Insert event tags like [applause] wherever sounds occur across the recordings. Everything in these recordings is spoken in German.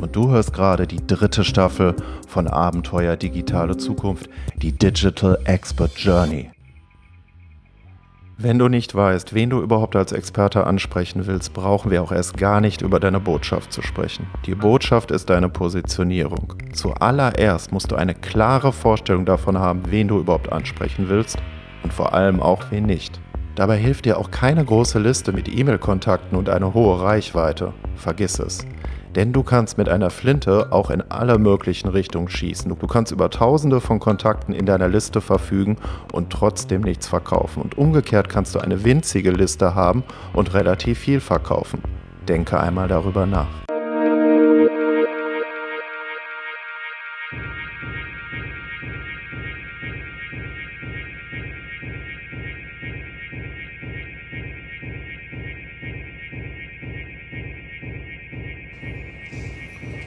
Und du hörst gerade die dritte Staffel von Abenteuer Digitale Zukunft, die Digital Expert Journey. Wenn du nicht weißt, wen du überhaupt als Experte ansprechen willst, brauchen wir auch erst gar nicht über deine Botschaft zu sprechen. Die Botschaft ist deine Positionierung. Zuallererst musst du eine klare Vorstellung davon haben, wen du überhaupt ansprechen willst und vor allem auch wen nicht. Dabei hilft dir auch keine große Liste mit E-Mail-Kontakten und eine hohe Reichweite. Vergiss es. Denn du kannst mit einer Flinte auch in alle möglichen Richtungen schießen. Du kannst über tausende von Kontakten in deiner Liste verfügen und trotzdem nichts verkaufen. Und umgekehrt kannst du eine winzige Liste haben und relativ viel verkaufen. Denke einmal darüber nach.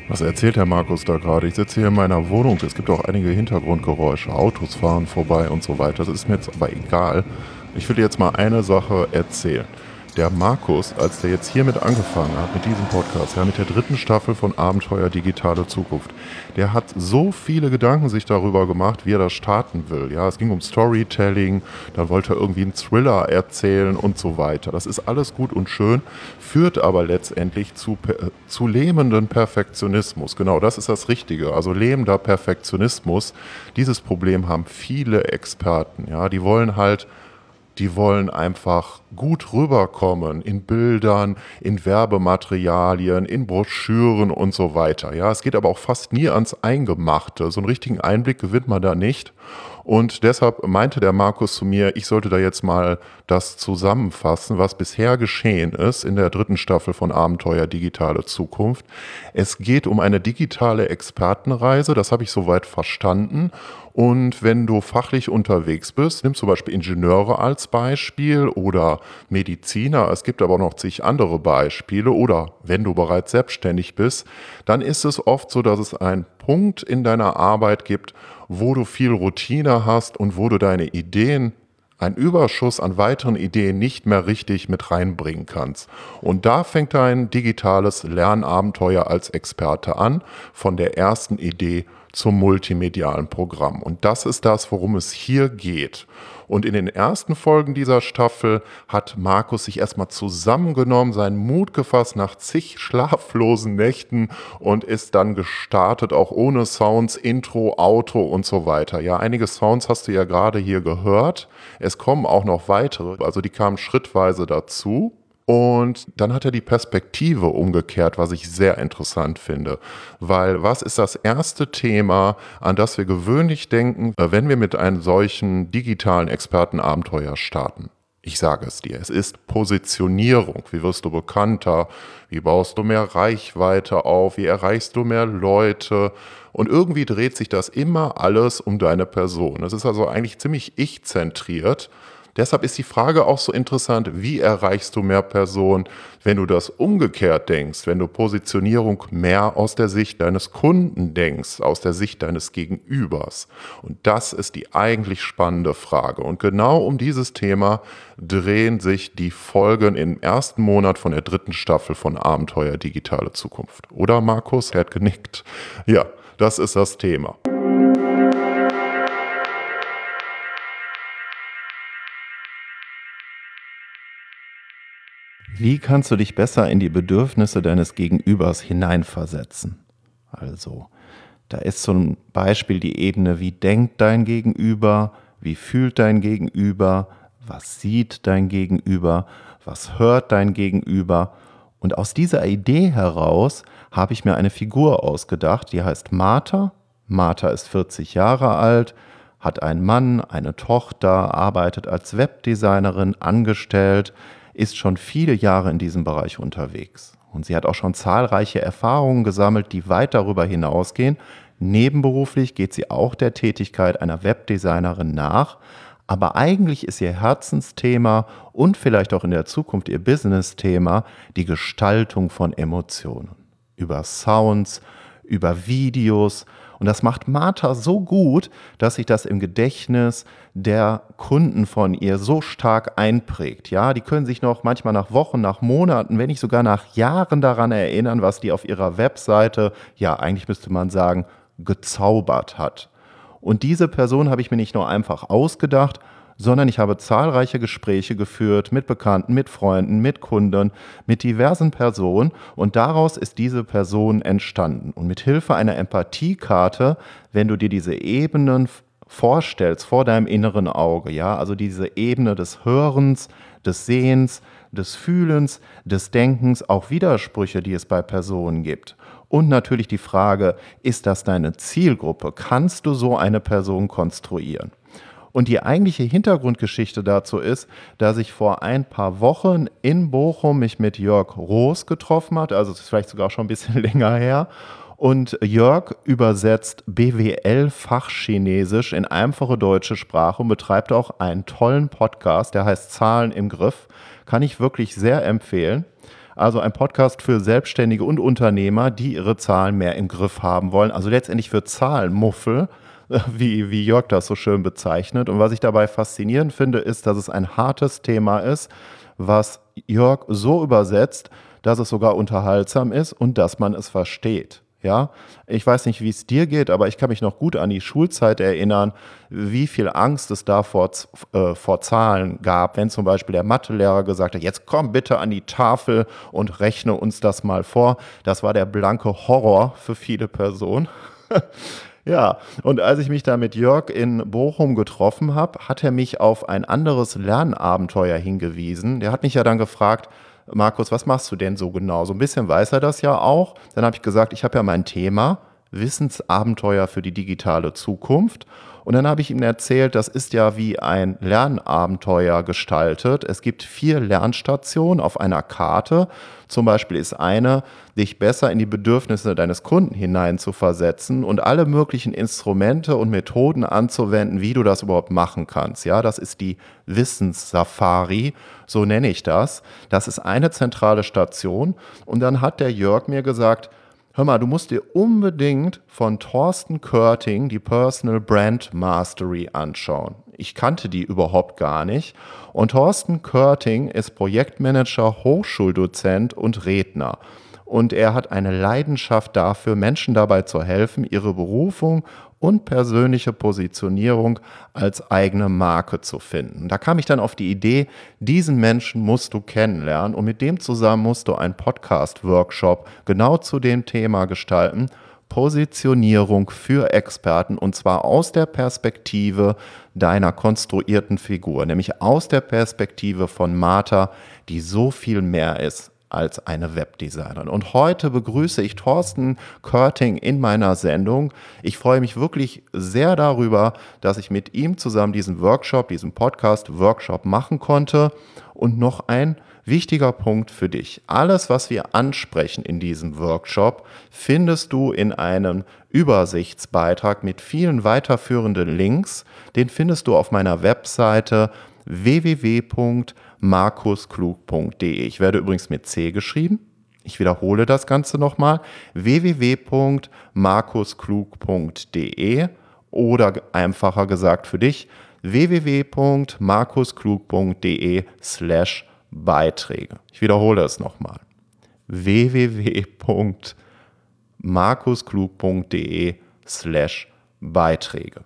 Was erzählt Herr Markus da gerade? Ich sitze hier in meiner Wohnung. Es gibt auch einige Hintergrundgeräusche. Autos fahren vorbei und so weiter. Das ist mir jetzt aber egal. Ich will jetzt mal eine Sache erzählen der Markus, als der jetzt hiermit angefangen hat, mit diesem Podcast, ja, mit der dritten Staffel von Abenteuer Digitale Zukunft, der hat so viele Gedanken sich darüber gemacht, wie er das starten will. Ja, es ging um Storytelling, dann wollte er irgendwie einen Thriller erzählen und so weiter. Das ist alles gut und schön, führt aber letztendlich zu, zu lähmenden Perfektionismus. Genau, das ist das Richtige. Also lähmender Perfektionismus. Dieses Problem haben viele Experten. Ja, die wollen halt die wollen einfach gut rüberkommen in Bildern, in Werbematerialien, in Broschüren und so weiter. Ja, es geht aber auch fast nie ans Eingemachte. So einen richtigen Einblick gewinnt man da nicht. Und deshalb meinte der Markus zu mir, ich sollte da jetzt mal das zusammenfassen, was bisher geschehen ist in der dritten Staffel von Abenteuer Digitale Zukunft. Es geht um eine digitale Expertenreise, das habe ich soweit verstanden. Und wenn du fachlich unterwegs bist, nimm zum Beispiel Ingenieure als Beispiel oder Mediziner, es gibt aber noch zig andere Beispiele oder wenn du bereits selbstständig bist, dann ist es oft so, dass es einen Punkt in deiner Arbeit gibt, wo du viel Routine hast und wo du deine Ideen ein Überschuss an weiteren Ideen nicht mehr richtig mit reinbringen kannst. Und da fängt dein digitales Lernabenteuer als Experte an, von der ersten Idee zum multimedialen Programm. Und das ist das, worum es hier geht. Und in den ersten Folgen dieser Staffel hat Markus sich erstmal zusammengenommen, seinen Mut gefasst nach zig schlaflosen Nächten und ist dann gestartet, auch ohne Sounds, Intro, Auto und so weiter. Ja, einige Sounds hast du ja gerade hier gehört. Es kommen auch noch weitere, also die kamen schrittweise dazu. Und dann hat er die Perspektive umgekehrt, was ich sehr interessant finde. Weil was ist das erste Thema, an das wir gewöhnlich denken, äh, wenn wir mit einem solchen digitalen Expertenabenteuer starten? Ich sage es dir, es ist Positionierung. Wie wirst du bekannter? Wie baust du mehr Reichweite auf? Wie erreichst du mehr Leute? Und irgendwie dreht sich das immer alles um deine Person. Es ist also eigentlich ziemlich ich-zentriert. Deshalb ist die Frage auch so interessant, wie erreichst du mehr Personen, wenn du das umgekehrt denkst, wenn du Positionierung mehr aus der Sicht deines Kunden denkst, aus der Sicht deines Gegenübers. Und das ist die eigentlich spannende Frage. Und genau um dieses Thema drehen sich die Folgen im ersten Monat von der dritten Staffel von Abenteuer Digitale Zukunft. Oder Markus? Er hat genickt. Ja, das ist das Thema. Wie kannst du dich besser in die Bedürfnisse deines Gegenübers hineinversetzen? Also, da ist zum Beispiel die Ebene, wie denkt dein Gegenüber, wie fühlt dein Gegenüber, was sieht dein Gegenüber, was hört dein Gegenüber. Und aus dieser Idee heraus habe ich mir eine Figur ausgedacht, die heißt Martha. Martha ist 40 Jahre alt, hat einen Mann, eine Tochter, arbeitet als Webdesignerin, angestellt, ist schon viele Jahre in diesem Bereich unterwegs. Und sie hat auch schon zahlreiche Erfahrungen gesammelt, die weit darüber hinausgehen, Nebenberuflich geht sie auch der Tätigkeit einer Webdesignerin nach, aber eigentlich ist ihr Herzensthema und vielleicht auch in der Zukunft ihr Business-Thema die Gestaltung von Emotionen. Über Sounds, über Videos. Und das macht Martha so gut, dass sich das im Gedächtnis der Kunden von ihr so stark einprägt. Ja, die können sich noch manchmal nach Wochen, nach Monaten, wenn nicht sogar nach Jahren daran erinnern, was die auf ihrer Webseite, ja, eigentlich müsste man sagen, gezaubert hat. Und diese Person habe ich mir nicht nur einfach ausgedacht, sondern ich habe zahlreiche Gespräche geführt mit Bekannten, mit Freunden, mit Kunden, mit diversen Personen und daraus ist diese Person entstanden. Und mit Hilfe einer Empathiekarte, wenn du dir diese Ebenen vorstellst vor deinem inneren Auge, ja, also diese Ebene des Hörens, des Sehens, des Fühlens, des Denkens, auch Widersprüche, die es bei Personen gibt. Und natürlich die Frage, ist das deine Zielgruppe? Kannst du so eine Person konstruieren? Und die eigentliche Hintergrundgeschichte dazu ist, dass ich vor ein paar Wochen in Bochum mich mit Jörg Roos getroffen hat, also es ist vielleicht sogar schon ein bisschen [laughs] länger her. Und Jörg übersetzt BWL Fachchinesisch in einfache deutsche Sprache und betreibt auch einen tollen Podcast, der heißt Zahlen im Griff. Kann ich wirklich sehr empfehlen. Also ein Podcast für Selbstständige und Unternehmer, die ihre Zahlen mehr im Griff haben wollen. Also letztendlich für Zahlenmuffel, [laughs] wie, wie Jörg das so schön bezeichnet. Und was ich dabei faszinierend finde, ist, dass es ein hartes Thema ist, was Jörg so übersetzt, dass es sogar unterhaltsam ist und dass man es versteht. Ja, ich weiß nicht, wie es dir geht, aber ich kann mich noch gut an die Schulzeit erinnern, wie viel Angst es da vor, äh, vor Zahlen gab, wenn zum Beispiel der Mathelehrer gesagt hat, jetzt komm bitte an die Tafel und rechne uns das mal vor. Das war der blanke Horror für viele Personen. [laughs] ja, und als ich mich da mit Jörg in Bochum getroffen habe, hat er mich auf ein anderes Lernabenteuer hingewiesen. Der hat mich ja dann gefragt, Markus, was machst du denn so genau? So ein bisschen weiß er das ja auch. Dann habe ich gesagt, ich habe ja mein Thema Wissensabenteuer für die digitale Zukunft. Und dann habe ich ihm erzählt, das ist ja wie ein Lernabenteuer gestaltet. Es gibt vier Lernstationen auf einer Karte. Zum Beispiel ist eine, dich besser in die Bedürfnisse deines Kunden hineinzuversetzen und alle möglichen Instrumente und Methoden anzuwenden, wie du das überhaupt machen kannst. Ja, das ist die Wissenssafari, so nenne ich das. Das ist eine zentrale Station. Und dann hat der Jörg mir gesagt, Hör mal, du musst dir unbedingt von Thorsten Körting die Personal Brand Mastery anschauen. Ich kannte die überhaupt gar nicht. Und Thorsten Körting ist Projektmanager, Hochschuldozent und Redner und er hat eine Leidenschaft dafür, Menschen dabei zu helfen, ihre Berufung und persönliche Positionierung als eigene Marke zu finden. Da kam ich dann auf die Idee, diesen Menschen musst du kennenlernen und mit dem zusammen musst du einen Podcast-Workshop genau zu dem Thema gestalten. Positionierung für Experten und zwar aus der Perspektive deiner konstruierten Figur, nämlich aus der Perspektive von Martha, die so viel mehr ist als eine Webdesignerin. Und heute begrüße ich Thorsten Körting in meiner Sendung. Ich freue mich wirklich sehr darüber, dass ich mit ihm zusammen diesen Workshop, diesen Podcast-Workshop machen konnte. Und noch ein wichtiger Punkt für dich. Alles, was wir ansprechen in diesem Workshop, findest du in einem Übersichtsbeitrag mit vielen weiterführenden Links. Den findest du auf meiner Webseite www.markusklug.de. Ich werde übrigens mit C geschrieben. Ich wiederhole das Ganze nochmal. www.markusklug.de oder einfacher gesagt für dich www.markusklug.de slash Beiträge. Ich wiederhole es nochmal. www.markusklug.de slash Beiträge.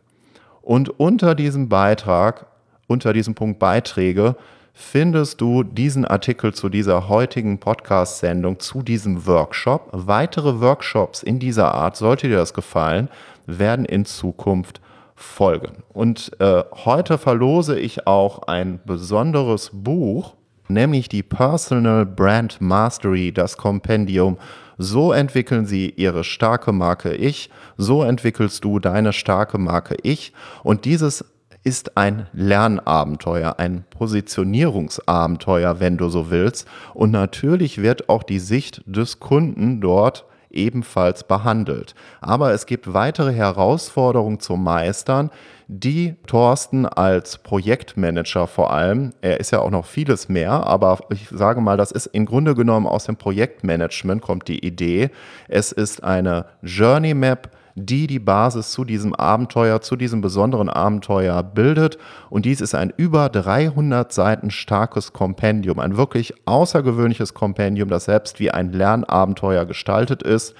Und unter diesem Beitrag unter diesem Punkt Beiträge findest du diesen Artikel zu dieser heutigen Podcast-Sendung, zu diesem Workshop. Weitere Workshops in dieser Art, sollte dir das gefallen, werden in Zukunft folgen. Und äh, heute verlose ich auch ein besonderes Buch, nämlich die Personal Brand Mastery, das Kompendium. So entwickeln sie ihre starke Marke Ich, so entwickelst du deine starke Marke Ich. Und dieses ist ein Lernabenteuer, ein Positionierungsabenteuer, wenn du so willst. Und natürlich wird auch die Sicht des Kunden dort ebenfalls behandelt. Aber es gibt weitere Herausforderungen zu meistern, die Thorsten als Projektmanager vor allem, er ist ja auch noch vieles mehr, aber ich sage mal, das ist im Grunde genommen aus dem Projektmanagement kommt die Idee. Es ist eine Journey Map, die die Basis zu diesem Abenteuer, zu diesem besonderen Abenteuer bildet. Und dies ist ein über 300 Seiten starkes Kompendium, ein wirklich außergewöhnliches Kompendium, das selbst wie ein Lernabenteuer gestaltet ist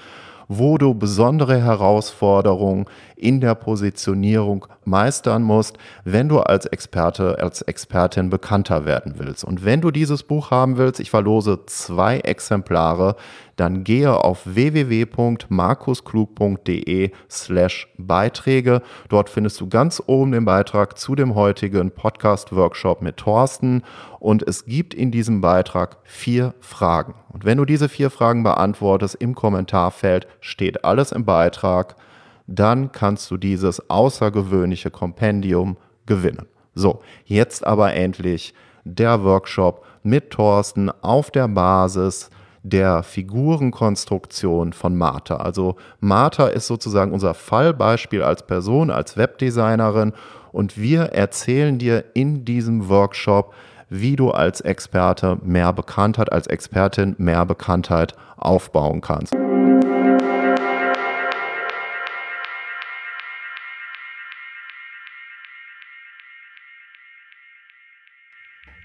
wo du besondere Herausforderungen in der Positionierung meistern musst, wenn du als Experte, als Expertin bekannter werden willst. Und wenn du dieses Buch haben willst, ich verlose zwei Exemplare, dann gehe auf www.markusklug.de slash Beiträge. Dort findest du ganz oben den Beitrag zu dem heutigen Podcast-Workshop mit Thorsten. Und es gibt in diesem Beitrag vier Fragen. Und wenn du diese vier Fragen beantwortest, im Kommentarfeld steht alles im Beitrag dann kannst du dieses außergewöhnliche Kompendium gewinnen. So, jetzt aber endlich der Workshop mit Thorsten auf der Basis der Figurenkonstruktion von Martha. Also Martha ist sozusagen unser Fallbeispiel als Person, als Webdesignerin und wir erzählen dir in diesem Workshop, wie du als Experte mehr Bekanntheit, als Expertin mehr Bekanntheit aufbauen kannst.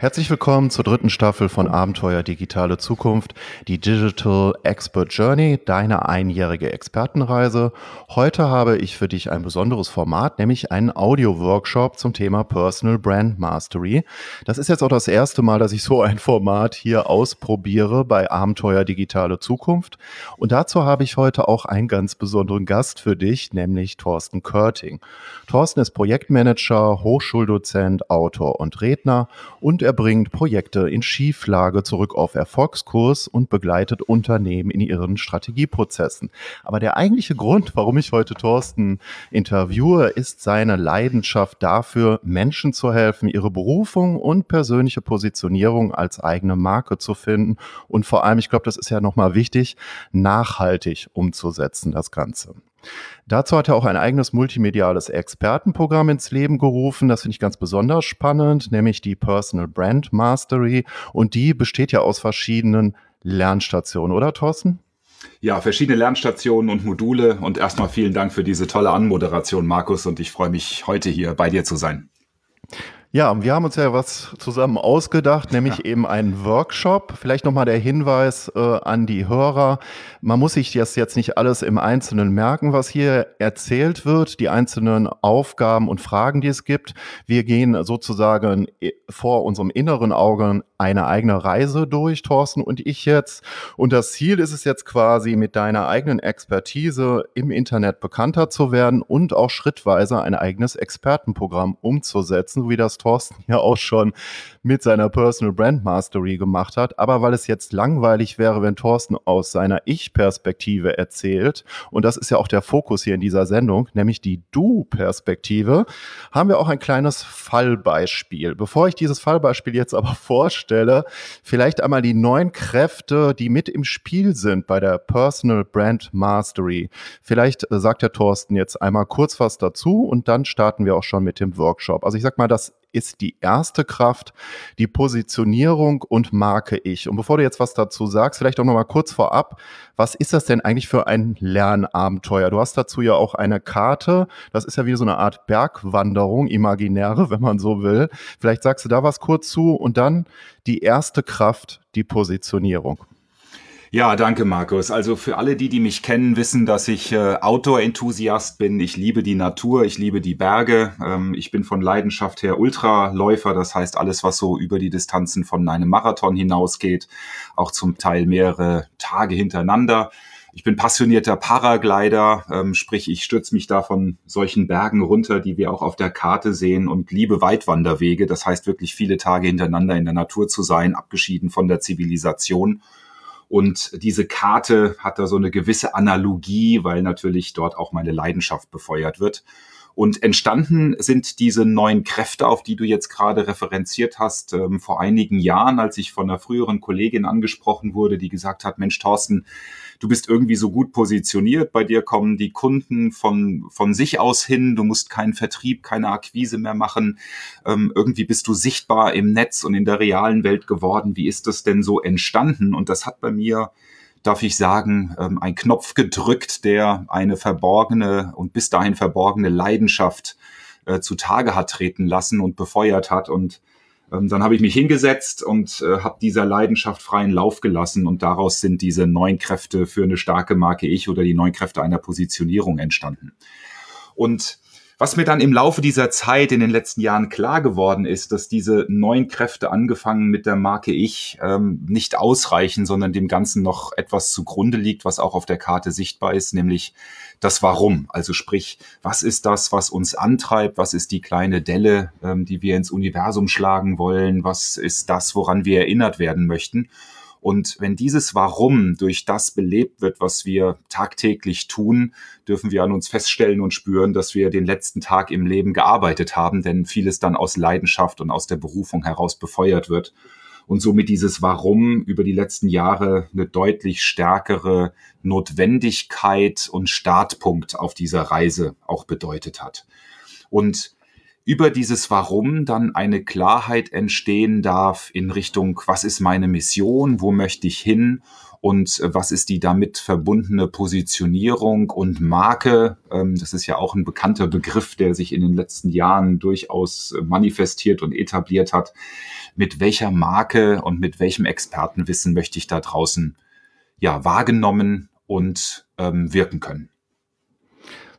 Herzlich willkommen zur dritten Staffel von Abenteuer Digitale Zukunft, die Digital Expert Journey, deine einjährige Expertenreise. Heute habe ich für dich ein besonderes Format, nämlich einen Audio-Workshop zum Thema Personal Brand Mastery. Das ist jetzt auch das erste Mal, dass ich so ein Format hier ausprobiere bei Abenteuer Digitale Zukunft. Und dazu habe ich heute auch einen ganz besonderen Gast für dich, nämlich Thorsten Körting. Thorsten ist Projektmanager, Hochschuldozent, Autor und Redner und bringt Projekte in Schieflage zurück auf Erfolgskurs und begleitet Unternehmen in ihren Strategieprozessen. Aber der eigentliche Grund, warum ich heute Thorsten interviewe, ist seine Leidenschaft dafür, Menschen zu helfen, ihre Berufung und persönliche Positionierung als eigene Marke zu finden und vor allem, ich glaube, das ist ja nochmal wichtig, nachhaltig umzusetzen, das Ganze. Dazu hat er auch ein eigenes multimediales Expertenprogramm ins Leben gerufen. Das finde ich ganz besonders spannend, nämlich die Personal Brand Mastery. Und die besteht ja aus verschiedenen Lernstationen, oder Thorsten? Ja, verschiedene Lernstationen und Module. Und erstmal vielen Dank für diese tolle Anmoderation, Markus. Und ich freue mich, heute hier bei dir zu sein. Ja, wir haben uns ja was zusammen ausgedacht, nämlich ja. eben einen Workshop. Vielleicht nochmal der Hinweis äh, an die Hörer. Man muss sich das jetzt nicht alles im Einzelnen merken, was hier erzählt wird, die einzelnen Aufgaben und Fragen, die es gibt. Wir gehen sozusagen äh, vor unserem inneren Augen eine eigene Reise durch, Thorsten und ich jetzt. Und das Ziel ist es jetzt quasi, mit deiner eigenen Expertise im Internet bekannter zu werden und auch schrittweise ein eigenes Expertenprogramm umzusetzen, wie das Thorsten ja auch schon mit seiner Personal Brand Mastery gemacht hat. Aber weil es jetzt langweilig wäre, wenn Thorsten aus seiner Ich-Perspektive erzählt, und das ist ja auch der Fokus hier in dieser Sendung, nämlich die Du-Perspektive, haben wir auch ein kleines Fallbeispiel. Bevor ich dieses Fallbeispiel jetzt aber [laughs] vorstelle, vielleicht einmal die neun Kräfte, die mit im Spiel sind bei der Personal Brand Mastery. Vielleicht sagt der Thorsten jetzt einmal kurz was dazu und dann starten wir auch schon mit dem Workshop. Also ich sag mal, das ist die erste Kraft, die Positionierung und Marke Ich. Und bevor du jetzt was dazu sagst, vielleicht auch noch mal kurz vorab, was ist das denn eigentlich für ein Lernabenteuer? Du hast dazu ja auch eine Karte, das ist ja wie so eine Art Bergwanderung, imaginäre, wenn man so will. Vielleicht sagst du da was kurz zu und dann die erste Kraft, die Positionierung. Ja, danke, Markus. Also für alle, die, die mich kennen, wissen, dass ich äh, Outdoor-Enthusiast bin. Ich liebe die Natur, ich liebe die Berge. Ähm, ich bin von Leidenschaft her Ultraläufer, das heißt alles, was so über die Distanzen von einem Marathon hinausgeht, auch zum Teil mehrere Tage hintereinander. Ich bin passionierter Paraglider, ähm, sprich, ich stürze mich da von solchen Bergen runter, die wir auch auf der Karte sehen und liebe Weitwanderwege. Das heißt wirklich viele Tage hintereinander in der Natur zu sein, abgeschieden von der Zivilisation. Und diese Karte hat da so eine gewisse Analogie, weil natürlich dort auch meine Leidenschaft befeuert wird. Und entstanden sind diese neuen Kräfte, auf die du jetzt gerade referenziert hast, ähm, vor einigen Jahren, als ich von einer früheren Kollegin angesprochen wurde, die gesagt hat, Mensch, Thorsten, du bist irgendwie so gut positioniert, bei dir kommen die Kunden von, von sich aus hin, du musst keinen Vertrieb, keine Akquise mehr machen, ähm, irgendwie bist du sichtbar im Netz und in der realen Welt geworden. Wie ist das denn so entstanden? Und das hat bei mir darf ich sagen, ähm, ein Knopf gedrückt, der eine verborgene und bis dahin verborgene Leidenschaft äh, zutage hat treten lassen und befeuert hat. Und dann habe ich mich hingesetzt und äh, habe dieser Leidenschaft freien Lauf gelassen und daraus sind diese neun Kräfte für eine starke Marke Ich oder die neun Kräfte einer Positionierung entstanden. Und was mir dann im Laufe dieser Zeit in den letzten Jahren klar geworden ist, dass diese neuen Kräfte angefangen mit der Marke Ich ähm, nicht ausreichen, sondern dem Ganzen noch etwas zugrunde liegt, was auch auf der Karte sichtbar ist, nämlich das Warum. Also sprich, was ist das, was uns antreibt? Was ist die kleine Delle, ähm, die wir ins Universum schlagen wollen? Was ist das, woran wir erinnert werden möchten? Und wenn dieses Warum durch das belebt wird, was wir tagtäglich tun, dürfen wir an uns feststellen und spüren, dass wir den letzten Tag im Leben gearbeitet haben, denn vieles dann aus Leidenschaft und aus der Berufung heraus befeuert wird. Und somit dieses Warum über die letzten Jahre eine deutlich stärkere Notwendigkeit und Startpunkt auf dieser Reise auch bedeutet hat. Und über dieses Warum dann eine Klarheit entstehen darf in Richtung, was ist meine Mission, wo möchte ich hin und äh, was ist die damit verbundene Positionierung und Marke. Ähm, das ist ja auch ein bekannter Begriff, der sich in den letzten Jahren durchaus äh, manifestiert und etabliert hat. Mit welcher Marke und mit welchem Expertenwissen möchte ich da draußen ja wahrgenommen und ähm, wirken können?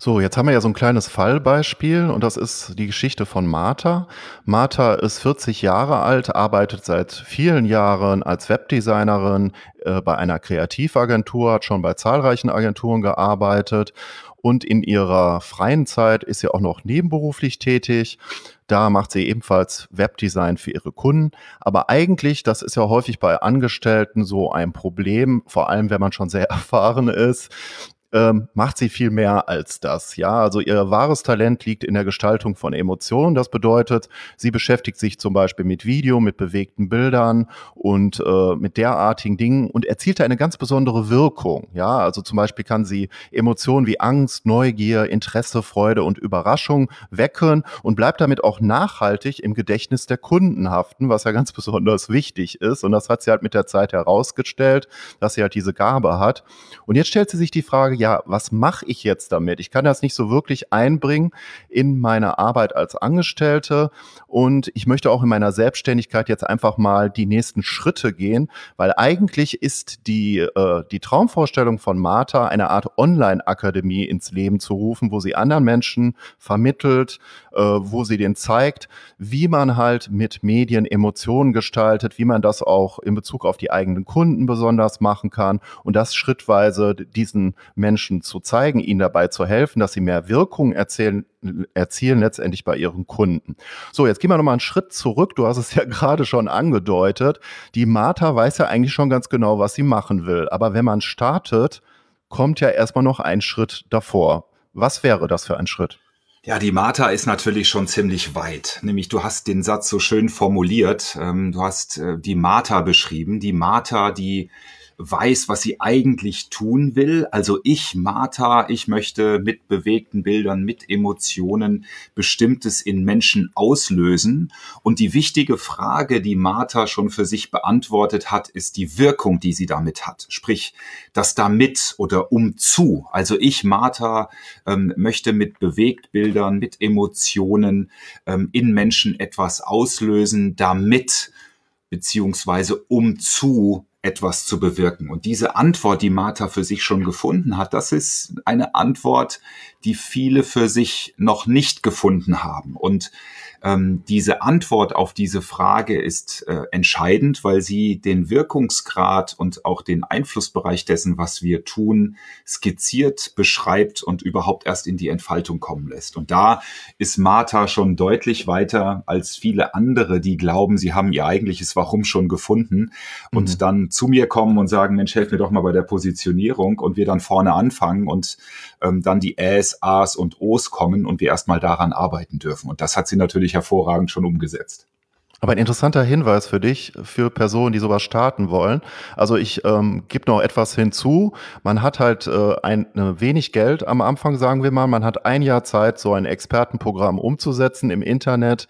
So, jetzt haben wir ja so ein kleines Fallbeispiel und das ist die Geschichte von Martha. Martha ist 40 Jahre alt, arbeitet seit vielen Jahren als Webdesignerin äh, bei einer Kreativagentur, hat schon bei zahlreichen Agenturen gearbeitet und in ihrer freien Zeit ist sie auch noch nebenberuflich tätig. Da macht sie ebenfalls Webdesign für ihre Kunden. Aber eigentlich, das ist ja häufig bei Angestellten so ein Problem, vor allem wenn man schon sehr [laughs] erfahren ist, ähm, macht sie viel mehr als das. Ja, also ihr wahres Talent liegt in der Gestaltung von Emotionen. Das bedeutet, sie beschäftigt sich zum Beispiel mit Video, mit bewegten Bildern und äh, mit derartigen Dingen und erzielt eine ganz besondere Wirkung. Ja, also zum Beispiel kann sie Emotionen wie Angst, Neugier, Interesse, Freude und Überraschung wecken und bleibt damit auch nachhaltig im Gedächtnis der Kunden haften, was ja ganz [laughs] besonders wichtig ist. Und das hat sie halt mit der Zeit herausgestellt, dass sie halt diese Gabe hat. Und jetzt stellt sie sich die Frage, ja, was mache ich jetzt damit? Ich kann das nicht so wirklich einbringen in meine Arbeit als Angestellte und ich möchte auch in meiner Selbstständigkeit jetzt einfach mal die nächsten Schritte gehen, weil eigentlich ist die, äh, die Traumvorstellung von Martha eine Art Online-Akademie ins Leben zu rufen, wo sie anderen Menschen vermittelt, äh, wo sie denen zeigt, wie man halt mit Medien Emotionen gestaltet, wie man das auch in Bezug auf die eigenen Kunden besonders machen kann und das schrittweise diesen Menschen Menschen zu zeigen, ihnen dabei zu helfen, dass sie mehr Wirkung erzählen, erzielen letztendlich bei ihren Kunden. So, jetzt gehen wir nochmal einen Schritt zurück. Du hast es ja [laughs] gerade schon angedeutet. Die Martha weiß ja eigentlich schon ganz genau, was sie machen will. Aber wenn man startet, kommt ja erstmal noch ein Schritt davor. Was wäre das für ein Schritt? Ja, die Martha ist natürlich schon ziemlich weit. Nämlich du hast den Satz so schön formuliert. Ähm, du hast äh, die Martha beschrieben. Die Martha, die weiß, was sie eigentlich tun will. Also ich, Martha, ich möchte mit bewegten Bildern, mit Emotionen Bestimmtes in Menschen auslösen. Und die wichtige Frage, die Martha schon für sich beantwortet hat, ist die Wirkung, die sie damit hat. Sprich, das damit oder umzu. Also ich, Martha, ähm, möchte mit Bewegtbildern, mit Emotionen ähm, in Menschen etwas auslösen, damit beziehungsweise umzu etwas zu bewirken. Und diese Antwort, die Martha für sich schon gefunden hat, das ist eine Antwort, die viele für sich noch nicht gefunden haben. Und ähm, diese Antwort auf diese Frage ist äh, entscheidend, weil sie den Wirkungsgrad und auch den Einflussbereich dessen, was wir tun, skizziert, beschreibt und überhaupt erst in die Entfaltung kommen lässt. Und da ist Martha schon deutlich weiter als viele andere, die glauben, sie haben ihr eigentliches Warum schon gefunden und mhm. dann zu mir kommen und sagen, Mensch, helf mir doch mal bei der Positionierung und wir dann vorne anfangen und ähm, dann die Äs, As und Os kommen und wir erstmal daran arbeiten dürfen. Und das hat sie natürlich hervorragend schon umgesetzt. Aber ein interessanter Hinweis für dich, für Personen, die sowas starten wollen. Also ich ähm, gebe noch etwas hinzu. Man hat halt äh, ein, äh, wenig Geld am Anfang, sagen wir mal. Man hat ein Jahr Zeit, so ein Expertenprogramm umzusetzen im Internet.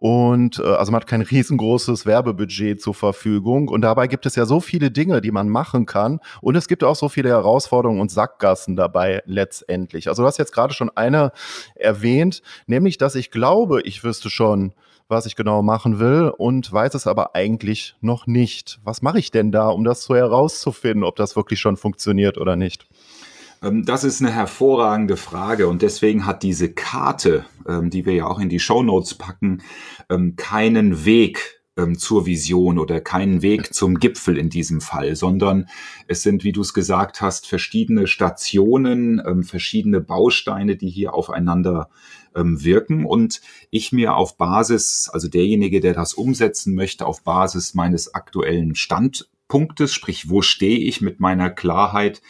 Und äh, also man hat kein riesengroßes Werbebudget zur Verfügung. Und dabei gibt es ja so viele Dinge, die man machen kann. Und es gibt auch so viele Herausforderungen und Sackgassen dabei letztendlich. Also du hast jetzt gerade schon eine erwähnt, nämlich dass ich glaube, ich wüsste schon, was ich genau machen will und weiß es aber eigentlich noch nicht. Was mache ich denn da, um das so herauszufinden, ob das wirklich schon funktioniert oder nicht? Ähm, das ist eine hervorragende Frage und deswegen hat diese Karte, ähm, die wir ja auch in die Show Notes packen, ähm, keinen Weg zur Vision oder keinen Weg zum Gipfel in diesem Fall, sondern es sind, wie du es gesagt hast, verschiedene Stationen, verschiedene Bausteine, die hier aufeinander wirken und ich mir auf Basis, also derjenige, der das umsetzen möchte, auf Basis meines aktuellen Standpunktes, sprich, wo stehe ich mit meiner Klarheit,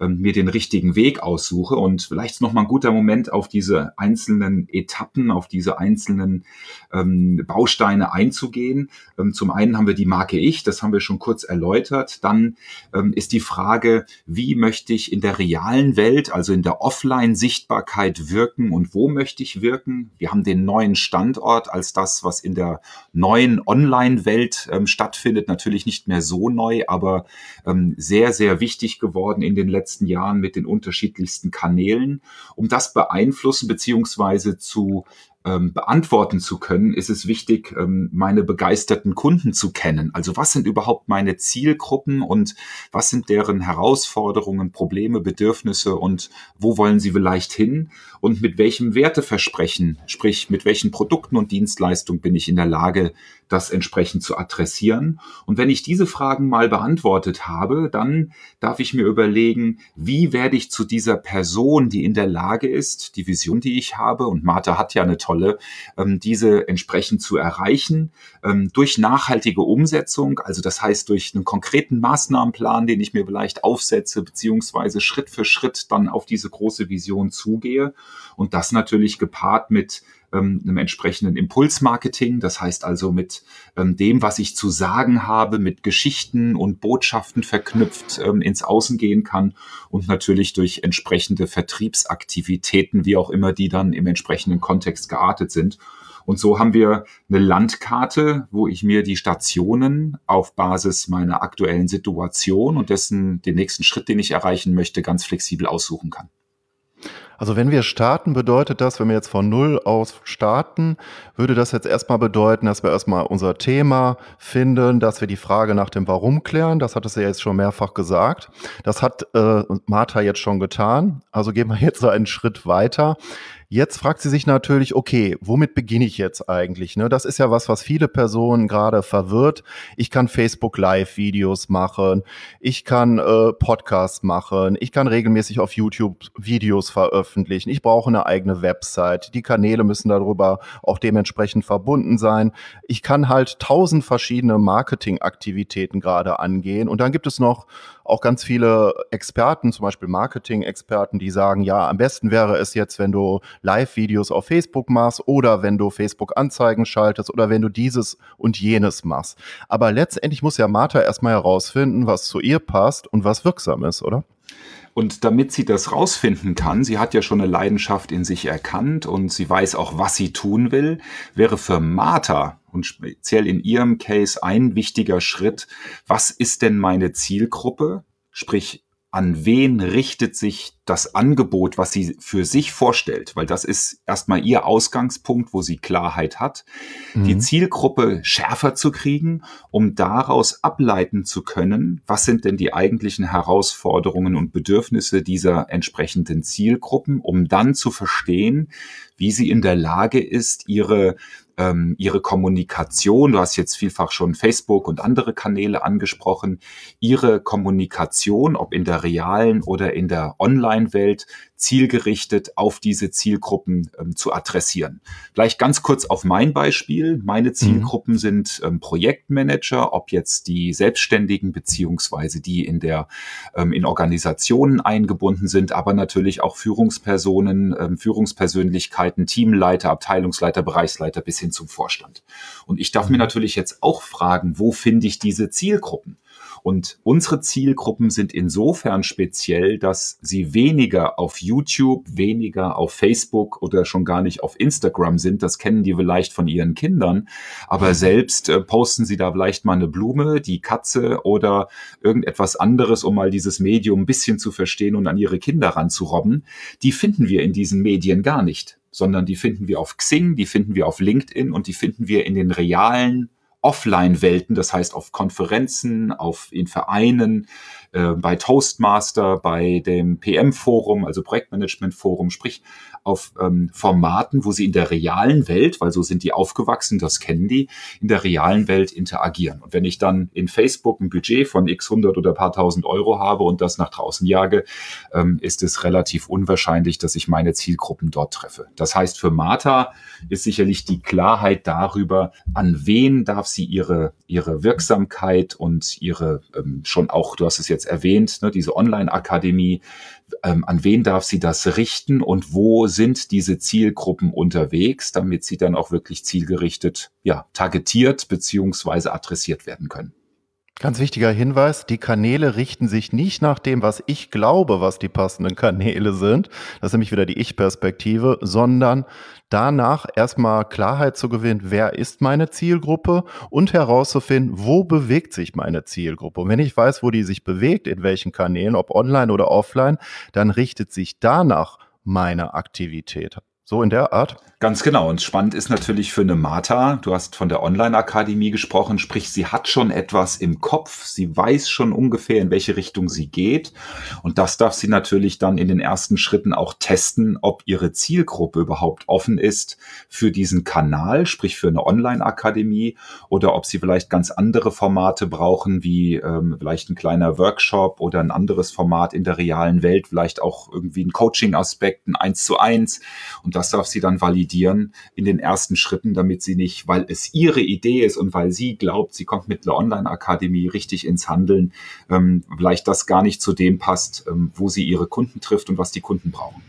ähm, mir den richtigen Weg aussuche. Und vielleicht noch mal ein guter Moment auf diese einzelnen Etappen, auf diese einzelnen ähm, Bausteine einzugehen. Ähm, zum einen haben wir die Marke Ich, das haben wir schon kurz erläutert. Dann ähm, ist die Frage, wie möchte ich in der realen Welt, also in der Offline-Sichtbarkeit wirken und wo möchte ich wirken? Wir haben den neuen Standort als das, was in der neuen Online-Welt ähm, stattfindet, natürlich nicht mehr so neu, aber ähm, sehr, sehr wichtig geworden in den letzten Jahren mit den unterschiedlichsten Kanälen. Um das beeinflussen beziehungsweise zu ähm, beantworten zu können, ist es wichtig, ähm, meine begeisterten Kunden zu kennen. Also was sind überhaupt meine Zielgruppen und was sind deren Herausforderungen, Probleme, Bedürfnisse und wo wollen sie vielleicht hin und mit welchem Werteversprechen, sprich mit welchen Produkten und Dienstleistungen bin ich in der Lage, das entsprechend zu adressieren. Und wenn ich diese Fragen mal beantwortet habe, dann darf ich mir überlegen, wie werde ich zu dieser Person, die in der Lage ist, die Vision, die ich habe, und Martha hat ja eine tolle, ähm, diese entsprechend zu erreichen, ähm, durch nachhaltige Umsetzung, also das heißt durch einen konkreten Maßnahmenplan, den ich mir vielleicht aufsetze, beziehungsweise Schritt für Schritt dann auf diese große Vision zugehe. Und das natürlich gepaart mit ähm, einem entsprechenden Impulsmarketing, das heißt also mit ähm, dem, was ich zu sagen habe, mit Geschichten und Botschaften verknüpft ähm, ins Außen gehen kann und natürlich durch entsprechende Vertriebsaktivitäten, wie auch immer die dann im entsprechenden Kontext geartet sind. Und so haben wir eine Landkarte, wo ich mir die Stationen auf Basis meiner aktuellen Situation und dessen den nächsten Schritt, den ich erreichen möchte, ganz flexibel aussuchen kann. Also wenn wir starten, bedeutet das, wenn wir jetzt von Null aus starten, würde das jetzt erstmal bedeuten, dass wir erstmal unser Thema finden, dass wir die Frage nach dem Warum klären. Das hat es ja jetzt schon mehrfach gesagt. Das hat äh, Martha jetzt schon getan. Also gehen wir [laughs] jetzt so einen Schritt weiter. Jetzt fragt sie sich natürlich, okay, womit beginne ich jetzt eigentlich? Ne? Das ist ja was, was viele Personen gerade verwirrt. Ich kann Facebook Live-Videos machen, ich kann äh, Podcasts machen, ich kann regelmäßig auf YouTube Videos veröffentlichen, ich brauche eine eigene Website, die Kanäle müssen darüber auch dementsprechend verbunden sein. Ich kann halt tausend verschiedene Marketingaktivitäten gerade angehen und dann gibt es noch auch ganz viele Experten, zum Beispiel Marketing-Experten, die sagen, ja, am besten wäre es jetzt, wenn du Live-Videos auf Facebook machst oder wenn du Facebook-Anzeigen schaltest oder wenn du dieses und jenes machst. Aber letztendlich muss ja Martha erstmal herausfinden, was zu ihr passt und was wirksam ist, oder? Und damit sie das rausfinden kann, sie hat ja schon eine Leidenschaft in sich erkannt und sie weiß auch, was sie tun will, wäre für Martha und speziell in ihrem Case ein wichtiger Schritt, was ist denn meine Zielgruppe? Sprich, an wen richtet sich das Angebot, was sie für sich vorstellt, weil das ist erstmal ihr Ausgangspunkt, wo sie Klarheit hat, mhm. die Zielgruppe schärfer zu kriegen, um daraus ableiten zu können, was sind denn die eigentlichen Herausforderungen und Bedürfnisse dieser entsprechenden Zielgruppen, um dann zu verstehen, wie sie in der Lage ist, ihre ähm, ihre Kommunikation, du hast jetzt vielfach schon Facebook und andere Kanäle angesprochen, ihre Kommunikation, ob in der realen oder in der Online-Welt, zielgerichtet auf diese Zielgruppen ähm, zu adressieren. Vielleicht ganz kurz auf mein Beispiel. Meine mhm. Zielgruppen mhm. sind ähm, Projektmanager, ob jetzt die Selbstständigen beziehungsweise die in der ähm, in Organisationen eingebunden sind, aber natürlich auch Führungspersonen, ähm, Führungspersönlichkeiten, Teamleiter, Abteilungsleiter, Bereichsleiter bis hin zum Vorstand. Und ich darf mir mhm. natürlich jetzt auch fragen, wo finde ich diese Zielgruppen? Und unsere Zielgruppen sind insofern speziell, dass sie weniger auf YouTube, weniger auf Facebook oder schon gar nicht auf Instagram sind. Das kennen die vielleicht von ihren Kindern. Aber mhm. selbst äh, posten sie da vielleicht mal eine Blume, die Katze oder irgendetwas anderes, um mal dieses Medium ein bisschen zu verstehen und an ihre Kinder ranzurobben. Die finden wir in diesen Medien gar nicht sondern die finden wir auf Xing, die finden wir auf LinkedIn und die finden wir in den realen Offline-Welten, das heißt auf Konferenzen, auf in Vereinen, äh, bei Toastmaster, bei dem PM-Forum, also Projektmanagement-Forum, sprich auf ähm, Formaten, wo sie in der realen Welt, weil so sind die aufgewachsen, das kennen die, in der realen Welt interagieren. Und wenn ich dann in Facebook ein Budget von x 100 oder paar tausend Euro habe und das nach draußen jage, ähm, ist es relativ unwahrscheinlich, dass ich meine Zielgruppen dort treffe. Das heißt, für Martha ist sicherlich die Klarheit darüber, an wen darf sie ihre, ihre Wirksamkeit und ihre ähm, schon auch, du hast es jetzt erwähnt, ne, diese Online-Akademie, ähm, an wen darf sie das richten und wo sind diese Zielgruppen unterwegs, damit sie dann auch wirklich zielgerichtet, ja, targetiert beziehungsweise adressiert werden können. Ganz wichtiger Hinweis, die Kanäle richten sich nicht nach dem, was ich glaube, was die passenden Kanäle sind. Das ist nämlich wieder die Ich-Perspektive, sondern danach erstmal Klarheit zu gewinnen, wer ist meine Zielgruppe und herauszufinden, wo bewegt sich meine Zielgruppe. Und wenn ich weiß, wo die sich bewegt, in welchen Kanälen, ob online oder offline, dann richtet sich danach meine Aktivität. So in der Art? Ganz genau. Und spannend ist natürlich für eine Martha, du hast von der Online-Akademie gesprochen, sprich, sie hat schon etwas im Kopf, sie weiß schon ungefähr, in welche Richtung sie geht. Und das darf sie natürlich dann in den ersten Schritten auch testen, ob ihre Zielgruppe überhaupt offen ist für diesen Kanal, sprich für eine Online-Akademie, oder ob sie vielleicht ganz andere Formate brauchen, wie ähm, vielleicht ein kleiner Workshop oder ein anderes Format in der realen Welt, vielleicht auch irgendwie ein Coaching-Aspekt, ein Eins zu eins. Und das darf sie dann validieren in den ersten Schritten, damit sie nicht, weil es ihre Idee ist und weil sie glaubt, sie kommt mit der Online-Akademie richtig ins Handeln, ähm, vielleicht das gar nicht zu dem passt, ähm, wo sie ihre Kunden trifft und was die Kunden brauchen.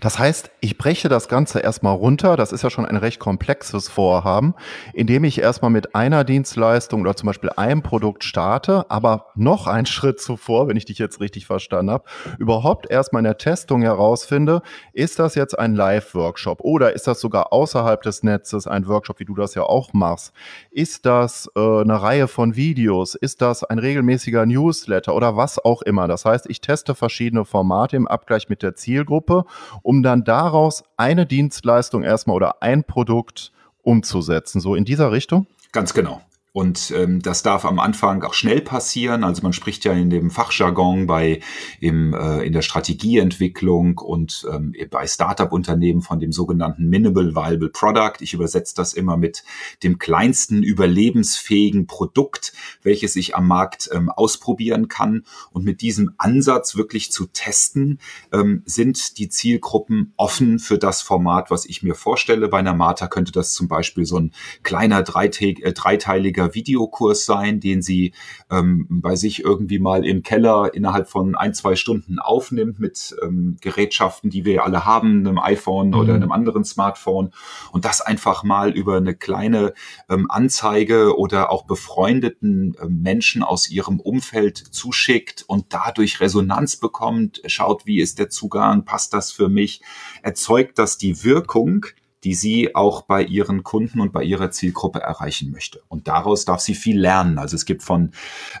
Das heißt, ich breche das Ganze erstmal runter. Das ist ja schon ein recht komplexes Vorhaben, indem ich erstmal mit einer Dienstleistung oder zum Beispiel einem Produkt starte, aber noch einen Schritt zuvor, wenn ich dich jetzt richtig verstanden habe, überhaupt erstmal in der Testung herausfinde, ist das jetzt ein Live-Workshop oder ist das sogar außerhalb des Netzes ein Workshop, wie du das ja auch machst? Ist das äh, eine Reihe von Videos? Ist das ein regelmäßiger Newsletter oder was auch immer? Das heißt, ich teste verschiedene Formate im Abgleich mit der Zielgruppe um dann daraus eine Dienstleistung erstmal oder ein Produkt umzusetzen. So in dieser Richtung? Ganz genau. Und ähm, das darf am Anfang auch schnell passieren. Also man spricht ja in dem Fachjargon bei im, äh, in der Strategieentwicklung und ähm, bei Startup-Unternehmen von dem sogenannten Minimal Viable Product. Ich übersetze das immer mit dem kleinsten überlebensfähigen Produkt, welches ich am Markt ähm, ausprobieren kann. Und mit diesem Ansatz wirklich zu testen, ähm, sind die Zielgruppen offen für das Format, was ich mir vorstelle. Bei einer Marta könnte das zum Beispiel so ein kleiner äh, dreiteiliger Videokurs sein, den sie ähm, bei sich irgendwie mal im Keller innerhalb von ein, zwei Stunden aufnimmt mit ähm, Gerätschaften, die wir alle haben, einem iPhone mhm. oder einem anderen Smartphone und das einfach mal über eine kleine ähm, Anzeige oder auch befreundeten ähm, Menschen aus ihrem Umfeld zuschickt und dadurch Resonanz bekommt, schaut, wie ist der Zugang, passt das für mich, erzeugt das die Wirkung, die sie auch bei ihren Kunden und bei ihrer Zielgruppe erreichen möchte. Und daraus darf sie viel lernen. Also es gibt von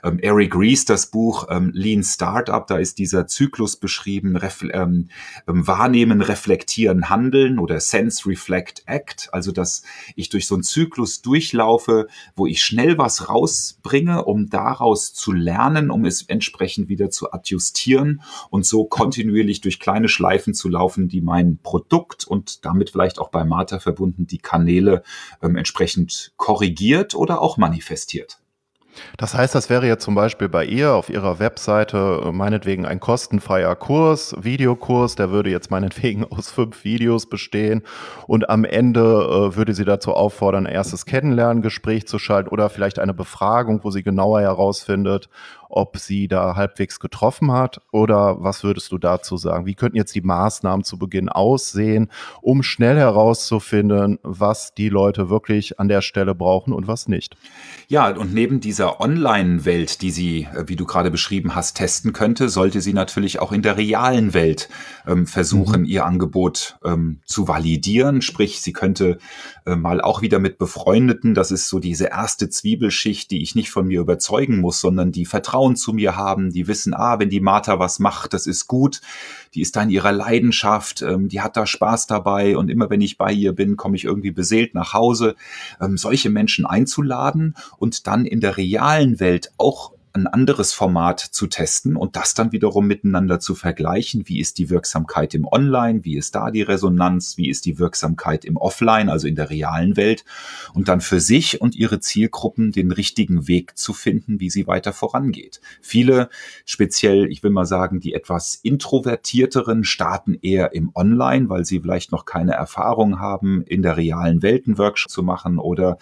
ähm, Eric Ries das Buch ähm, Lean Startup, da ist dieser Zyklus beschrieben, Ref ähm, ähm, Wahrnehmen, Reflektieren, Handeln oder Sense, Reflect, Act. Also dass ich durch so einen Zyklus durchlaufe, wo ich schnell was rausbringe, um daraus zu lernen, um es entsprechend wieder zu adjustieren und so kontinuierlich durch kleine Schleifen zu laufen, die mein Produkt und damit vielleicht auch beim Mata verbunden die Kanäle ähm, entsprechend korrigiert oder auch manifestiert. Das heißt, das wäre jetzt zum Beispiel bei ihr auf ihrer Webseite äh, meinetwegen ein kostenfreier Kurs, Videokurs, der würde jetzt meinetwegen [laughs] aus fünf Videos bestehen und am Ende äh, würde sie dazu auffordern, ein erstes Kennenlerngespräch zu schalten oder vielleicht eine Befragung, wo sie genauer herausfindet, ob sie da halbwegs getroffen hat oder was würdest du dazu sagen? Wie könnten jetzt die Maßnahmen zu Beginn aussehen, um schnell herauszufinden, was die Leute wirklich an der Stelle brauchen und was nicht? Ja, und neben dieser Online-Welt, die sie, äh, wie du gerade beschrieben hast, testen könnte, sollte sie natürlich auch in der realen Welt ähm, versuchen, mhm. ihr Angebot ähm, zu validieren. Sprich, sie könnte äh, mal auch wieder mit Befreundeten, das ist so diese erste Zwiebelschicht, die ich nicht von mir überzeugen muss, sondern die Vertrauen zu mir haben, die wissen, ah, wenn die Martha was macht, das ist gut, die ist da in ihrer Leidenschaft, ähm, die hat da Spaß dabei und immer wenn ich bei ihr bin, komme ich irgendwie beseelt nach Hause. Ähm, solche Menschen einzuladen und dann in der realen Welt auch ein anderes Format zu testen und das dann wiederum miteinander zu vergleichen. Wie ist die Wirksamkeit im Online? Wie ist da die Resonanz? Wie ist die Wirksamkeit im Offline, also in der realen Welt? Und dann für sich und ihre Zielgruppen den richtigen Weg zu finden, wie sie weiter vorangeht. Viele, speziell, ich will mal sagen, die etwas introvertierteren starten eher im Online, weil sie vielleicht noch keine Erfahrung haben, in der realen Welt einen Workshop zu machen oder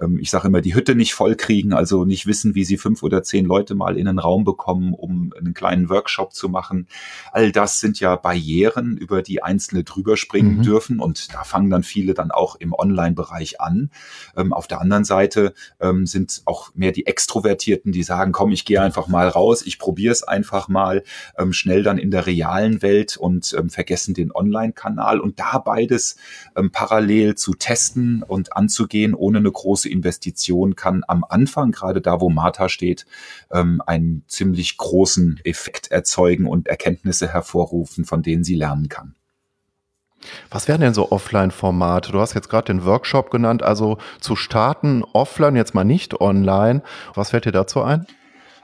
ähm, ich sage immer, die Hütte nicht voll kriegen, also nicht wissen, wie sie fünf oder zehn Leute mal in einen Raum bekommen, um einen kleinen Workshop zu machen. All das sind ja Barrieren, über die Einzelne drüber springen mhm. dürfen und da fangen dann viele dann auch im Online-Bereich an. Ähm, auf der anderen Seite ähm, sind auch mehr die Extrovertierten, die sagen, komm, ich gehe einfach mal raus, ich probiere es einfach mal ähm, schnell dann in der realen Welt und ähm, vergessen den Online-Kanal und da beides ähm, parallel zu testen und anzugehen, ohne eine große große Investition kann am Anfang, gerade da, wo Martha steht, ähm, einen ziemlich großen Effekt erzeugen und Erkenntnisse hervorrufen, von denen sie lernen kann. Was wären denn so Offline-Formate? Du hast jetzt gerade den Workshop genannt, also zu starten offline, jetzt mal nicht online. Was fällt dir dazu ein?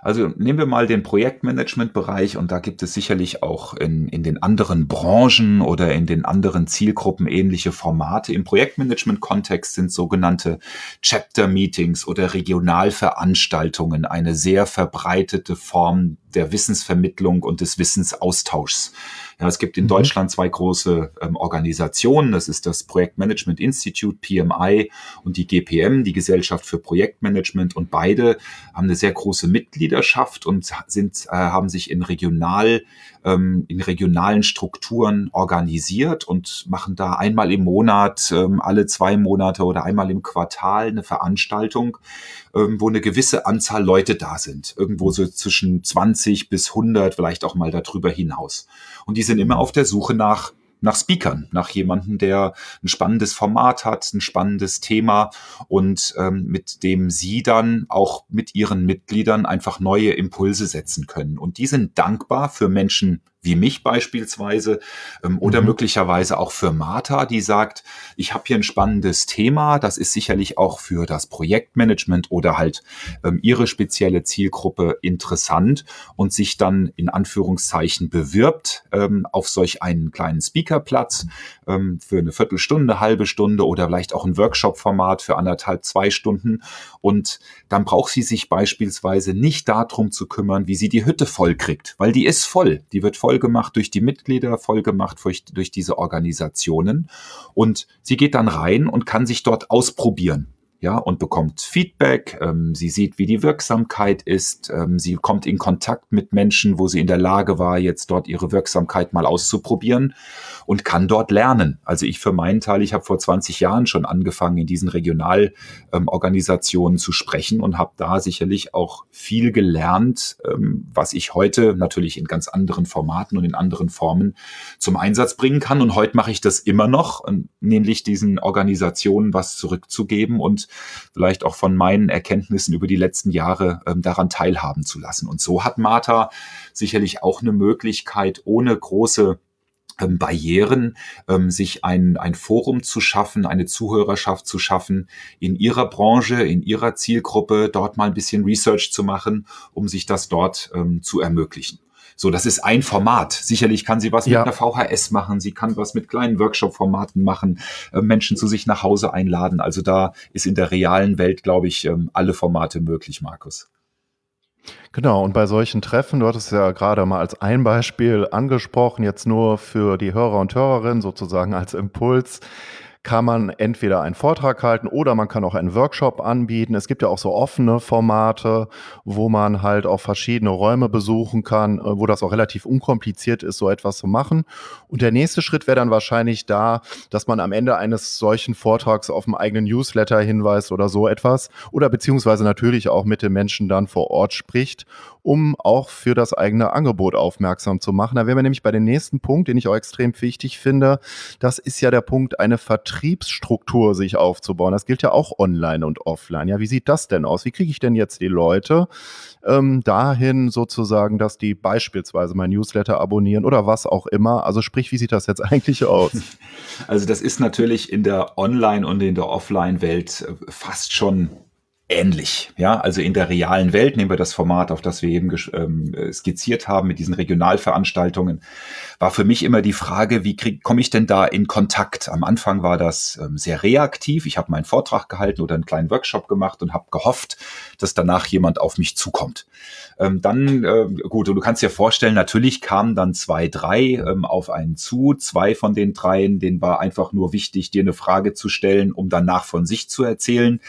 Also nehmen wir mal den Projektmanagement-Bereich und da gibt es sicherlich auch in, in den anderen Branchen oder in den anderen Zielgruppen ähnliche Formate. Im Projektmanagement-Kontext sind sogenannte Chapter-Meetings oder Regionalveranstaltungen eine sehr verbreitete Form der Wissensvermittlung und des Wissensaustauschs. Ja, es gibt in mhm. Deutschland zwei große ähm, Organisationen. Das ist das Projektmanagement Institute, PMI, und die GPM, die Gesellschaft für Projektmanagement. Und beide haben eine sehr große Mitgliedschaft und sind, äh, haben sich in regional, ähm, in regionalen Strukturen organisiert und machen da einmal im Monat, ähm, alle zwei Monate oder einmal im Quartal eine Veranstaltung, ähm, wo eine gewisse Anzahl Leute da sind. Irgendwo so zwischen 20 bis 100, vielleicht auch mal darüber hinaus. Und die sind immer auf der Suche nach nach Speakern, nach jemandem, der ein spannendes Format hat, ein spannendes Thema und ähm, mit dem sie dann auch mit ihren Mitgliedern einfach neue Impulse setzen können. Und die sind dankbar für Menschen wie mich beispielsweise ähm, oder mhm. möglicherweise auch für Martha, die sagt, ich habe hier ein spannendes Thema, das ist sicherlich auch für das Projektmanagement oder halt ähm, ihre spezielle Zielgruppe interessant und sich dann in Anführungszeichen bewirbt ähm, auf solch einen kleinen Speakerplatz ähm, für eine Viertelstunde, halbe Stunde oder vielleicht auch ein Workshop-Format für anderthalb, zwei Stunden und dann braucht sie sich beispielsweise nicht darum zu kümmern, wie sie die Hütte voll kriegt, weil die ist voll, die wird voll voll gemacht durch die Mitglieder, voll gemacht durch, durch diese Organisationen. Und sie geht dann rein und kann sich dort ausprobieren ja, und bekommt Feedback. Ähm, sie sieht, wie die Wirksamkeit ist. Ähm, sie kommt in Kontakt mit Menschen, wo sie in der Lage war, jetzt dort ihre Wirksamkeit mal auszuprobieren und kann dort lernen. Also ich für meinen Teil, ich habe vor 20 Jahren schon angefangen, in diesen Regionalorganisationen ähm, zu sprechen und habe da sicherlich auch viel gelernt, ähm, was ich heute natürlich in ganz anderen Formaten und in anderen Formen zum Einsatz bringen kann. Und heute mache ich das immer noch, ähm, nämlich diesen Organisationen was zurückzugeben und vielleicht auch von meinen Erkenntnissen über die letzten Jahre ähm, daran teilhaben zu lassen. Und so hat Martha sicherlich auch eine Möglichkeit, ohne große ähm, Barrieren, ähm, sich ein, ein Forum zu schaffen, eine Zuhörerschaft zu schaffen, in ihrer Branche, in ihrer Zielgruppe, dort mal ein bisschen Research zu machen, um sich das dort ähm, zu ermöglichen. So, das ist ein Format. Sicherlich kann sie was ja. mit einer VHS machen, sie kann was mit kleinen Workshop-Formaten machen, äh, Menschen zu sich nach Hause einladen. Also da ist in der realen Welt, glaube ich, ähm, alle Formate möglich, Markus. Genau, und bei solchen Treffen, du hattest ja gerade mal als ein Beispiel angesprochen, jetzt nur für die Hörer und Hörerinnen sozusagen als Impuls kann man entweder einen Vortrag halten oder man kann auch einen Workshop anbieten. Es gibt ja auch so offene Formate, wo man halt auch verschiedene Räume besuchen kann, äh, wo das auch relativ unkompliziert ist, so etwas zu machen. Und der nächste Schritt wäre dann wahrscheinlich da, dass man am Ende eines solchen Vortrags auf einen eigenen Newsletter hinweist oder so etwas oder beziehungsweise natürlich auch mit den Menschen dann vor Ort spricht um auch für das eigene Angebot aufmerksam zu machen. Da wären wir nämlich bei dem nächsten Punkt, den ich auch extrem wichtig finde. Das ist ja der Punkt, eine Vertriebsstruktur sich aufzubauen. Das gilt ja auch online und offline. Ja, wie sieht das denn aus? Wie kriege ich denn jetzt die Leute ähm, dahin sozusagen, dass die beispielsweise mein Newsletter abonnieren oder was auch immer? Also sprich, wie sieht das jetzt [laughs] eigentlich aus? Also das ist natürlich in der Online- und in der Offline-Welt äh, fast schon ähnlich. Ja, also in der realen Welt nehmen wir das Format, auf das wir eben ähm, skizziert haben mit diesen Regionalveranstaltungen, war für mich immer die Frage, wie komme ich denn da in Kontakt? Am Anfang war das ähm, sehr reaktiv. Ich habe meinen Vortrag gehalten oder einen kleinen Workshop gemacht und habe gehofft, dass danach jemand auf mich zukommt. Ähm, dann, äh, gut, und du kannst dir vorstellen, natürlich kamen dann zwei, drei ähm, auf einen zu. Zwei von den dreien, denen war einfach nur wichtig, dir eine Frage zu stellen, um danach von sich zu erzählen.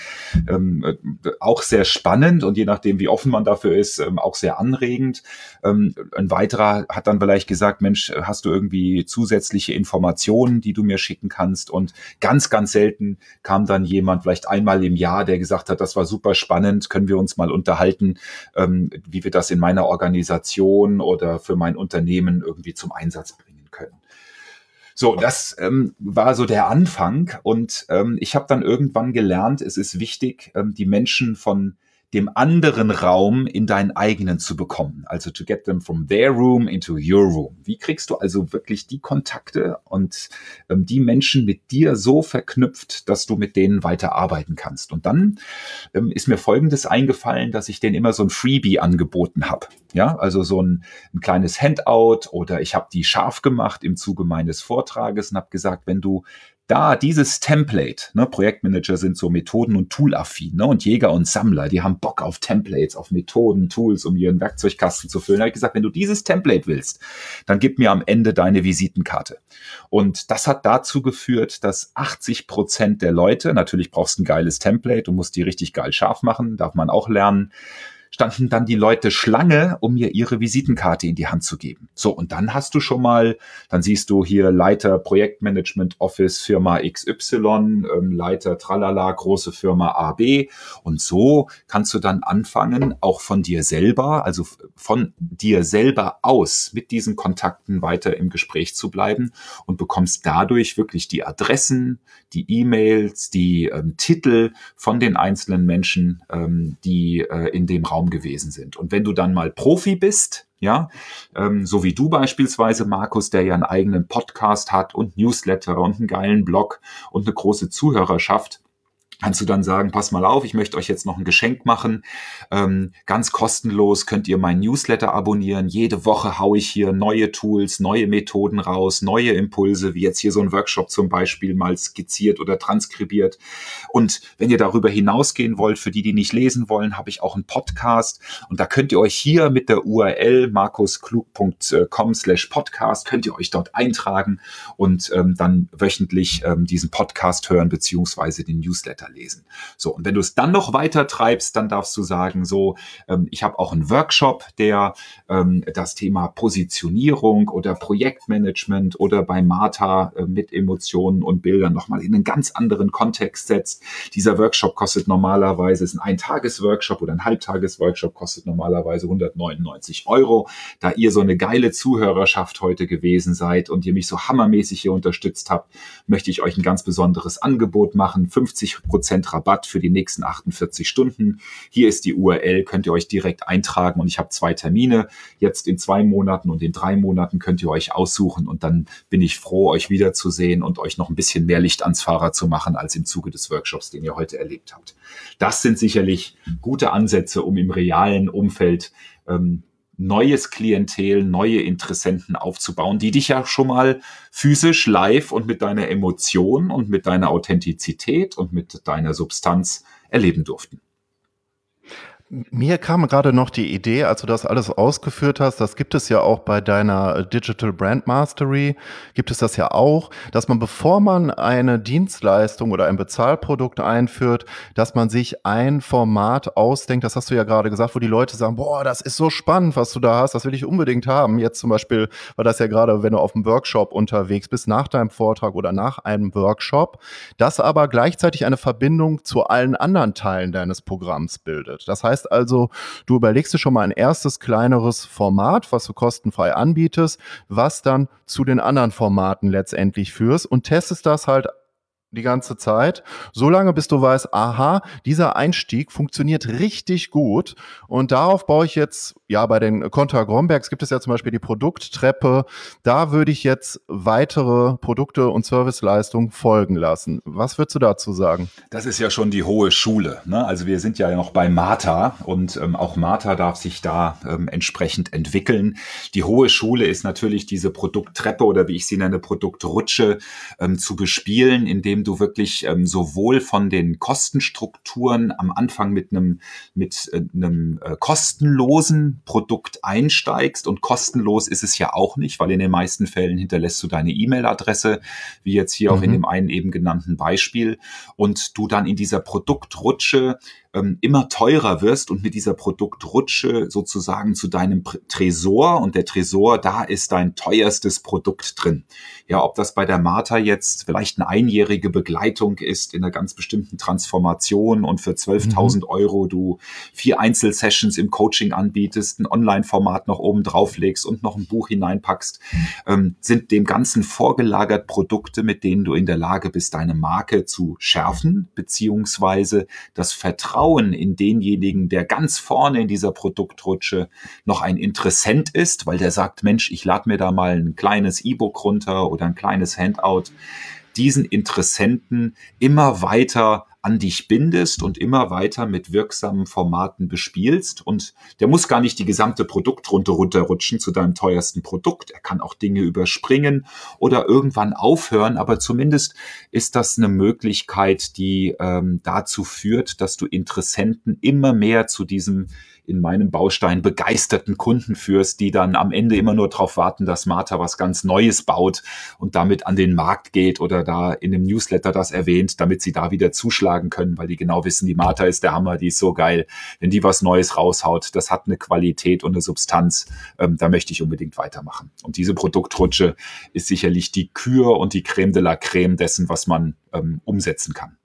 Auch sehr spannend und je nachdem, wie offen man dafür ist, ähm, auch sehr anregend. Ähm, ein weiterer hat dann vielleicht gesagt, Mensch, hast du irgendwie zusätzliche Informationen, die du mir schicken kannst? Und ganz, ganz selten kam dann jemand, vielleicht einmal im Jahr, der gesagt hat, das war super spannend, können wir uns mal unterhalten, ähm, wie wir das in meiner Organisation oder für mein Unternehmen irgendwie zum Einsatz bringen können. So, das ähm, war so der Anfang und ähm, ich habe dann irgendwann gelernt, es ist wichtig, ähm, die Menschen von dem anderen Raum in deinen eigenen zu bekommen. Also to get them from their room into your room. Wie kriegst du also wirklich die Kontakte und ähm, die Menschen mit dir so verknüpft, dass du mit denen weiter arbeiten kannst? Und dann ähm, ist mir Folgendes eingefallen, dass ich denen immer so ein Freebie angeboten habe. Ja, also so ein, ein kleines Handout oder ich habe die scharf gemacht im Zuge meines Vortrages und habe gesagt, wenn du da dieses Template, ne, Projektmanager sind so Methoden- und Tool-affin, ne, und Jäger und Sammler, die haben Bock auf Templates, auf Methoden, Tools, um ihren Werkzeugkasten zu füllen. Da habe ich gesagt, wenn du dieses Template willst, dann gib mir am Ende deine Visitenkarte. Und das hat dazu geführt, dass 80 Prozent der Leute, natürlich brauchst du ein geiles Template, du musst die richtig geil scharf machen, darf man auch lernen, standen dann die Leute Schlange, um mir ihre Visitenkarte in die Hand zu geben. So, und dann hast du schon mal, dann siehst du hier Leiter Projektmanagement Office Firma XY, ähm, Leiter Tralala, große Firma AB. Und so kannst du dann anfangen, auch von dir selber, also von dir selber aus mit diesen Kontakten weiter im Gespräch zu bleiben und bekommst dadurch wirklich die Adressen, die E-Mails, die ähm, Titel von den einzelnen Menschen, ähm, die äh, in dem Raum Raum gewesen sind. Und wenn du dann mal Profi bist, ja, ähm, so wie du beispielsweise, Markus, der ja einen eigenen Podcast hat und Newsletter und einen geilen Blog und eine große Zuhörerschaft, kannst du dann sagen, pass mal auf, ich möchte euch jetzt noch ein Geschenk machen. Ähm, ganz kostenlos könnt ihr mein Newsletter abonnieren. Jede Woche haue ich hier neue Tools, neue Methoden raus, neue Impulse, wie jetzt hier so ein Workshop zum Beispiel mal skizziert oder transkribiert. Und wenn ihr darüber hinausgehen wollt, für die, die nicht lesen wollen, habe ich auch einen Podcast. Und da könnt ihr euch hier mit der URL markusklug.com slash podcast, könnt ihr euch dort eintragen und ähm, dann wöchentlich ähm, diesen Podcast hören, beziehungsweise den Newsletter lesen. So, und wenn du es dann noch weiter treibst, dann darfst du sagen, so, ähm, ich habe auch einen Workshop, der ähm, das Thema Positionierung oder Projektmanagement oder bei Martha äh, mit Emotionen und Bildern nochmal in einen ganz anderen Kontext setzt. Dieser Workshop kostet normalerweise, ist ein Eintages-Workshop oder ein Halbtages-Workshop, kostet normalerweise 199 Euro. Da ihr so eine geile Zuhörerschaft heute gewesen seid und ihr mich so hammermäßig hier unterstützt habt, möchte ich euch ein ganz besonderes Angebot machen. 50 Prozent Rabatt für die nächsten 48 Stunden. Hier ist die URL, könnt ihr euch direkt eintragen und ich habe zwei Termine. Jetzt in zwei Monaten und in drei Monaten könnt ihr euch aussuchen und dann bin ich froh, euch wiederzusehen und euch noch ein bisschen mehr Licht ans Fahrer zu machen als im Zuge des Workshops, den ihr heute erlebt habt. Das sind sicherlich gute Ansätze, um im realen Umfeld ähm, neues Klientel, neue Interessenten aufzubauen, die dich ja schon mal physisch live und mit deiner Emotion und mit deiner Authentizität und mit deiner Substanz erleben durften. Mir kam gerade noch die Idee, als du das alles ausgeführt hast, das gibt es ja auch bei deiner Digital Brand Mastery, gibt es das ja auch, dass man, bevor man eine Dienstleistung oder ein Bezahlprodukt einführt, dass man sich ein Format ausdenkt, das hast du ja gerade gesagt, wo die Leute sagen, boah, das ist so spannend, was du da hast, das will ich unbedingt haben. Jetzt zum Beispiel war das ja gerade, wenn du auf einem Workshop unterwegs bist, nach deinem Vortrag oder nach einem Workshop, das aber gleichzeitig eine Verbindung zu allen anderen Teilen deines Programms bildet. Das heißt, heißt also, du überlegst dir schon mal ein erstes kleineres Format, was du kostenfrei anbietest, was dann zu den anderen Formaten letztendlich führst und testest das halt die ganze Zeit, solange bis du weißt, aha, dieser Einstieg funktioniert richtig gut und darauf baue ich jetzt, ja, bei den Conta Grombergs gibt es ja zum Beispiel die Produkttreppe, da würde ich jetzt weitere Produkte und Serviceleistungen folgen lassen. Was würdest du dazu sagen? Das ist ja schon die hohe Schule. Ne? Also wir sind ja noch bei Martha und ähm, auch Martha darf sich da ähm, entsprechend entwickeln. Die hohe Schule ist natürlich diese Produkttreppe oder wie ich sie nenne, Produktrutsche ähm, zu bespielen, indem indem du wirklich ähm, sowohl von den Kostenstrukturen am Anfang mit einem mit äh, einem äh, kostenlosen Produkt einsteigst und kostenlos ist es ja auch nicht, weil in den meisten Fällen hinterlässt du deine E-Mail-Adresse, wie jetzt hier mhm. auch in mhm. dem einen eben genannten Beispiel und du dann in dieser Produktrutsche ähm, immer teurer wirst und mit dieser Produktrutsche sozusagen zu deinem Tresor und der Tresor, da ist dein teuerstes Produkt drin. Ja, ob das bei der Martha jetzt vielleicht eine einjährige Begleitung ist in einer ganz bestimmten Transformation und für 12.000 mhm. Euro du vier Einzelsessions im Coaching anbietest, ein Online-Format noch oben drauflegst und noch ein Buch hineinpackst, ähm, sind dem Ganzen vorgelagert Produkte, mit denen du in der Lage bist, deine Marke zu schärfen, beziehungsweise das Vertrauen Vertrauen in denjenigen, der ganz vorne in dieser Produktrutsche noch ein Interessent ist, weil der sagt, Mensch, ich lade mir da mal ein kleines E-Book runter oder ein kleines Handout, diesen Interessenten immer weiter an dich bindest und immer weiter mit wirksamen Formaten bespielst. Und der muss gar nicht die gesamte Produktrunde runterrutschen zu deinem teuersten Produkt. Er kann auch Dinge überspringen oder irgendwann aufhören. Aber zumindest ist das eine Möglichkeit, die ähm, dazu führt, dass du Interessenten immer mehr zu diesem in meinem Baustein begeisterten Kunden führst, die dann am Ende immer nur darauf warten, dass Martha was ganz Neues baut und damit an den Markt geht oder da in einem Newsletter das erwähnt, damit sie da wieder zuschlagen können, weil die genau wissen, die Martha ist der Hammer, die ist so geil. Wenn die was Neues raushaut, das hat eine Qualität und eine Substanz, ähm, da möchte ich unbedingt weitermachen. Und diese Produktrutsche ist sicherlich die Kür und die Creme de la Creme dessen, was man ähm, umsetzen kann.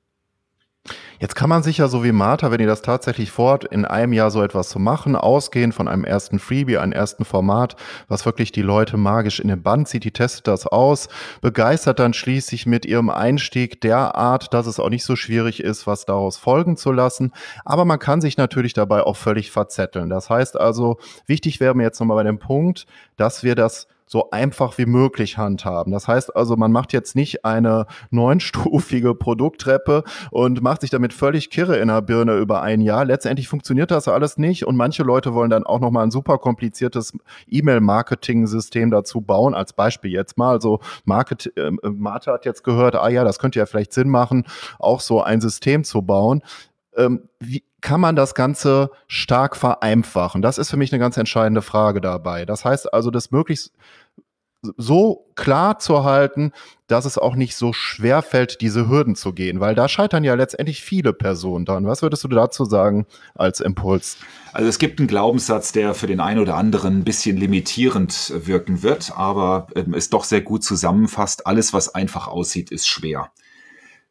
Jetzt kann man sich ja so wie Martha, wenn ihr das tatsächlich vorhat, in einem Jahr so etwas zu machen, ausgehen von einem ersten Freebie, einem ersten Format, was wirklich die Leute magisch in den Band zieht, die testet das aus, begeistert dann schließlich mit ihrem Einstieg derart, dass es auch nicht so schwierig ist, was daraus folgen zu lassen. Aber man kann sich natürlich dabei auch völlig verzetteln. Das heißt also, wichtig wäre mir jetzt nochmal bei dem Punkt, dass wir das so einfach wie möglich handhaben. Das heißt also, man macht jetzt nicht eine neunstufige [laughs] Produkttreppe und macht sich damit völlig kirre in der Birne über ein Jahr. Letztendlich funktioniert das alles nicht und manche Leute wollen dann auch nochmal ein super kompliziertes E-Mail-Marketing-System dazu bauen. Als Beispiel jetzt mal, also Market, äh, Martha hat jetzt gehört, ah ja, das könnte ja vielleicht Sinn machen, auch so ein System zu bauen. Ähm, wie kann man das Ganze stark vereinfachen? Das ist für mich eine ganz entscheidende Frage dabei. Das heißt also, das möglichst so klar zu halten, dass es auch nicht so schwer fällt, diese Hürden zu gehen, weil da scheitern ja letztendlich viele Personen dran. Was würdest du dazu sagen als Impuls? Also es gibt einen Glaubenssatz, der für den einen oder anderen ein bisschen limitierend wirken wird, aber ähm, es doch sehr gut zusammenfasst. Alles, was einfach aussieht, ist schwer.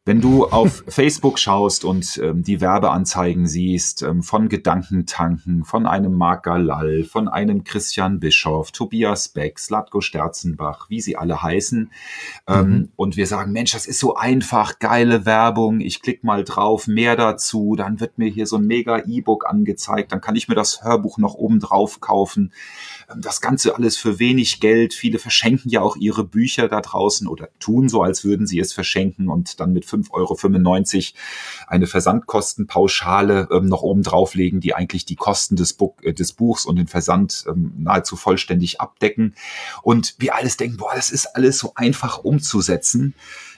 Wenn du auf [laughs] Facebook schaust und ähm, die Werbeanzeigen siehst ähm, von Gedankentanken, von einem Marc Galal, von einem Christian Bischoff, Tobias Beck, Slatko Sterzenbach, wie sie alle heißen, ähm, mhm. und wir sagen, Mensch, das ist so einfach, geile Werbung, ich klicke mal drauf, mehr dazu, dann wird mir hier so ein mega E-Book angezeigt, dann kann ich mir das Hörbuch noch oben drauf kaufen. Ähm, das Ganze alles für wenig Geld. Viele verschenken ja auch ihre Bücher da draußen oder tun so, als würden sie es verschenken und dann mit 5,95 Euro eine Versandkostenpauschale ähm, noch oben drauflegen, die eigentlich die Kosten des, Buch, äh, des Buchs und den Versand ähm, nahezu vollständig abdecken. Und wir alles denken, boah, das ist alles so einfach umzusetzen,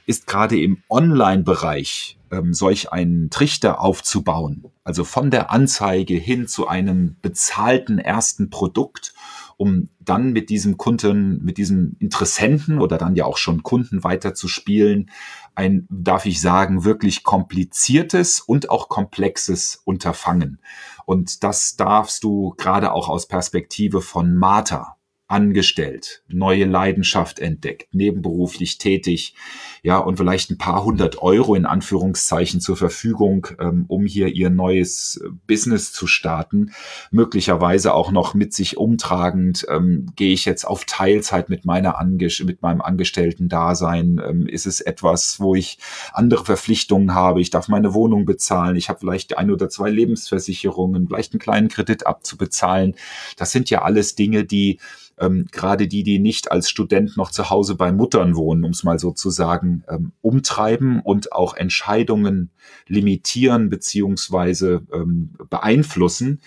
ist gerade im Online-Bereich ähm, solch einen Trichter aufzubauen, also von der Anzeige hin zu einem bezahlten ersten Produkt, um dann mit diesem Kunden, mit diesem Interessenten oder dann ja auch schon Kunden weiter zu spielen, ein, darf ich sagen, wirklich kompliziertes und auch komplexes Unterfangen. Und das darfst du gerade auch aus Perspektive von Martha angestellt, neue Leidenschaft entdeckt, nebenberuflich tätig, ja, und vielleicht ein paar hundert Euro in Anführungszeichen zur Verfügung, ähm, um hier ihr neues äh, Business zu starten. Möglicherweise auch noch mit sich umtragend, ähm, gehe ich jetzt auf Teilzeit mit meiner Ange mit meinem Angestellten-Dasein? Ähm, ist es etwas, wo ich andere Verpflichtungen habe? Ich darf meine Wohnung bezahlen. Ich habe vielleicht ein oder zwei Lebensversicherungen, vielleicht einen kleinen Kredit abzubezahlen. Das sind ja alles Dinge, die ähm, gerade die, die nicht als Student noch zu Hause bei Muttern wohnen, um es mal so zu sagen, ähm, umtreiben und auch Entscheidungen limitieren beziehungsweise ähm, beeinflussen,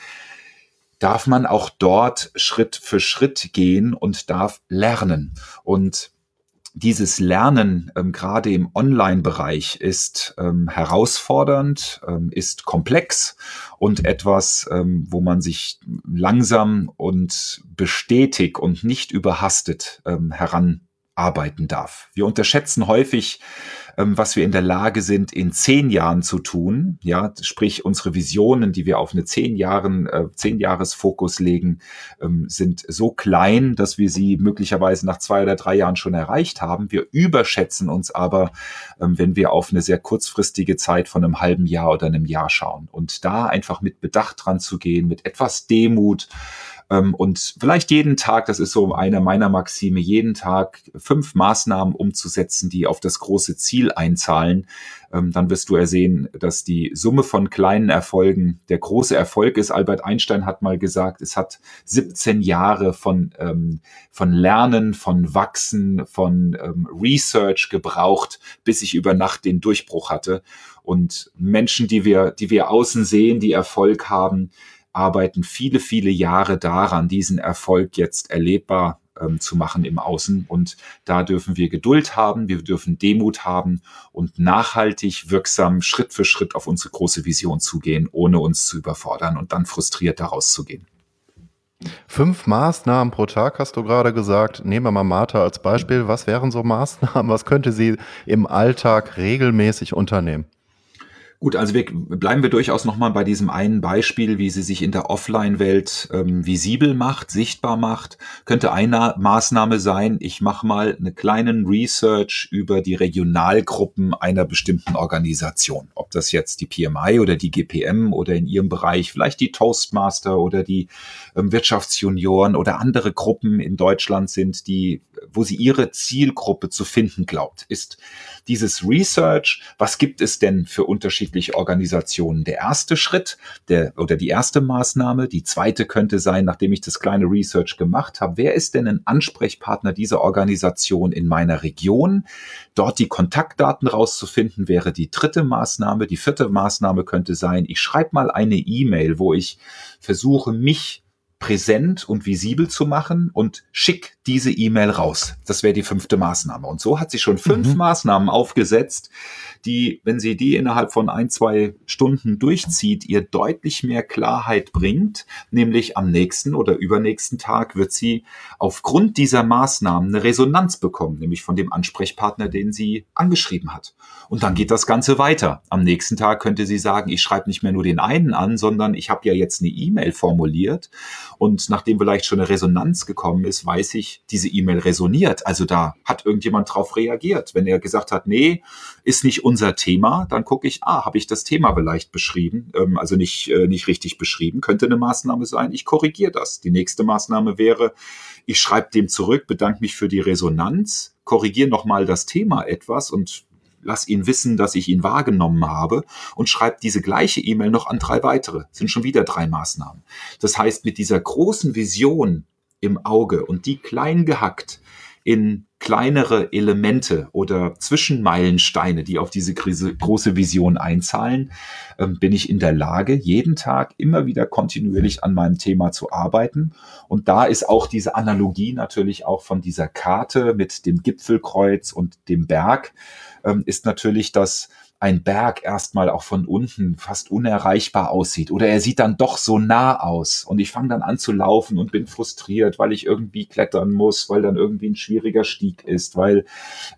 darf man auch dort Schritt für Schritt gehen und darf lernen. Und dieses Lernen ähm, gerade im Online-Bereich ist ähm, herausfordernd, ähm, ist komplex und etwas, ähm, wo man sich langsam und bestätigt und nicht überhastet ähm, heranarbeiten darf. Wir unterschätzen häufig ähm, was wir in der Lage sind, in zehn Jahren zu tun. Ja, sprich unsere Visionen, die wir auf eine zehn Jahren, äh, zehn Jahresfokus legen, ähm, sind so klein, dass wir sie möglicherweise nach zwei oder drei Jahren schon erreicht haben. Wir überschätzen uns aber, ähm, wenn wir auf eine sehr kurzfristige Zeit von einem halben Jahr oder einem Jahr schauen. Und da einfach mit Bedacht dran zu gehen, mit etwas Demut, und vielleicht jeden Tag, das ist so einer meiner Maxime, jeden Tag fünf Maßnahmen umzusetzen, die auf das große Ziel einzahlen. Ähm, dann wirst du ersehen, dass die Summe von kleinen Erfolgen der große Erfolg ist. Albert Einstein hat mal gesagt, es hat 17 Jahre von, ähm, von Lernen, von Wachsen, von Research gebraucht, bis ich über Nacht den Durchbruch hatte. Und Menschen, die wir, die wir außen sehen, die Erfolg haben, arbeiten viele, viele Jahre daran, diesen Erfolg jetzt erlebbar ähm, zu machen im Außen. Und da dürfen wir Geduld haben, wir dürfen Demut haben und nachhaltig, wirksam, Schritt für Schritt auf unsere große Vision zugehen, ohne uns zu überfordern und dann frustriert daraus zu gehen. Fünf Maßnahmen pro Tag hast du gerade gesagt. Nehmen wir mal Martha als Beispiel. Was wären so Maßnahmen? Was könnte sie im Alltag regelmäßig unternehmen? Gut, also wir, bleiben wir durchaus nochmal bei diesem einen Beispiel, wie sie sich in der Offline-Welt ähm, visibel macht, sichtbar macht. Könnte eine Maßnahme sein, ich mache mal eine kleinen Research über die Regionalgruppen einer bestimmten Organisation. Ob das jetzt die PMI oder die GPM oder in ihrem Bereich vielleicht die Toastmaster oder die ähm, Wirtschaftsjunioren oder andere Gruppen in Deutschland sind, die, wo sie ihre Zielgruppe zu finden glaubt. Ist dieses Research, was gibt es denn für unterschiedliche Organisationen? Der erste Schritt der, oder die erste Maßnahme, die zweite könnte sein, nachdem ich das kleine Research gemacht habe, wer ist denn ein Ansprechpartner dieser Organisation in meiner Region? Dort die Kontaktdaten rauszufinden wäre die dritte Maßnahme. Die vierte Maßnahme könnte sein, ich schreibe mal eine E-Mail, wo ich versuche, mich präsent und visibel zu machen und schick diese E-Mail raus. Das wäre die fünfte Maßnahme. Und so hat sie schon fünf mhm. Maßnahmen aufgesetzt, die, wenn sie die innerhalb von ein, zwei Stunden durchzieht, ihr deutlich mehr Klarheit bringt. Nämlich am nächsten oder übernächsten Tag wird sie aufgrund dieser Maßnahmen eine Resonanz bekommen, nämlich von dem Ansprechpartner, den sie angeschrieben hat. Und dann geht das Ganze weiter. Am nächsten Tag könnte sie sagen, ich schreibe nicht mehr nur den einen an, sondern ich habe ja jetzt eine E-Mail formuliert und nachdem vielleicht schon eine Resonanz gekommen ist, weiß ich, diese E-Mail resoniert. Also da hat irgendjemand drauf reagiert. Wenn er gesagt hat, nee, ist nicht unser Thema, dann gucke ich, ah, habe ich das Thema vielleicht beschrieben, ähm, also nicht, äh, nicht richtig beschrieben, könnte eine Maßnahme sein. Ich korrigiere das. Die nächste Maßnahme wäre, ich schreibe dem zurück, bedanke mich für die Resonanz, korrigiere nochmal das Thema etwas und lass ihn wissen, dass ich ihn wahrgenommen habe und schreibe diese gleiche E-Mail noch an drei weitere. Das sind schon wieder drei Maßnahmen. Das heißt, mit dieser großen Vision im Auge und die klein gehackt in kleinere Elemente oder Zwischenmeilensteine, die auf diese große Vision einzahlen, ähm, bin ich in der Lage, jeden Tag immer wieder kontinuierlich an meinem Thema zu arbeiten. Und da ist auch diese Analogie natürlich auch von dieser Karte mit dem Gipfelkreuz und dem Berg, ähm, ist natürlich das, ein Berg erstmal auch von unten fast unerreichbar aussieht. Oder er sieht dann doch so nah aus. Und ich fange dann an zu laufen und bin frustriert, weil ich irgendwie klettern muss, weil dann irgendwie ein schwieriger Stieg ist, weil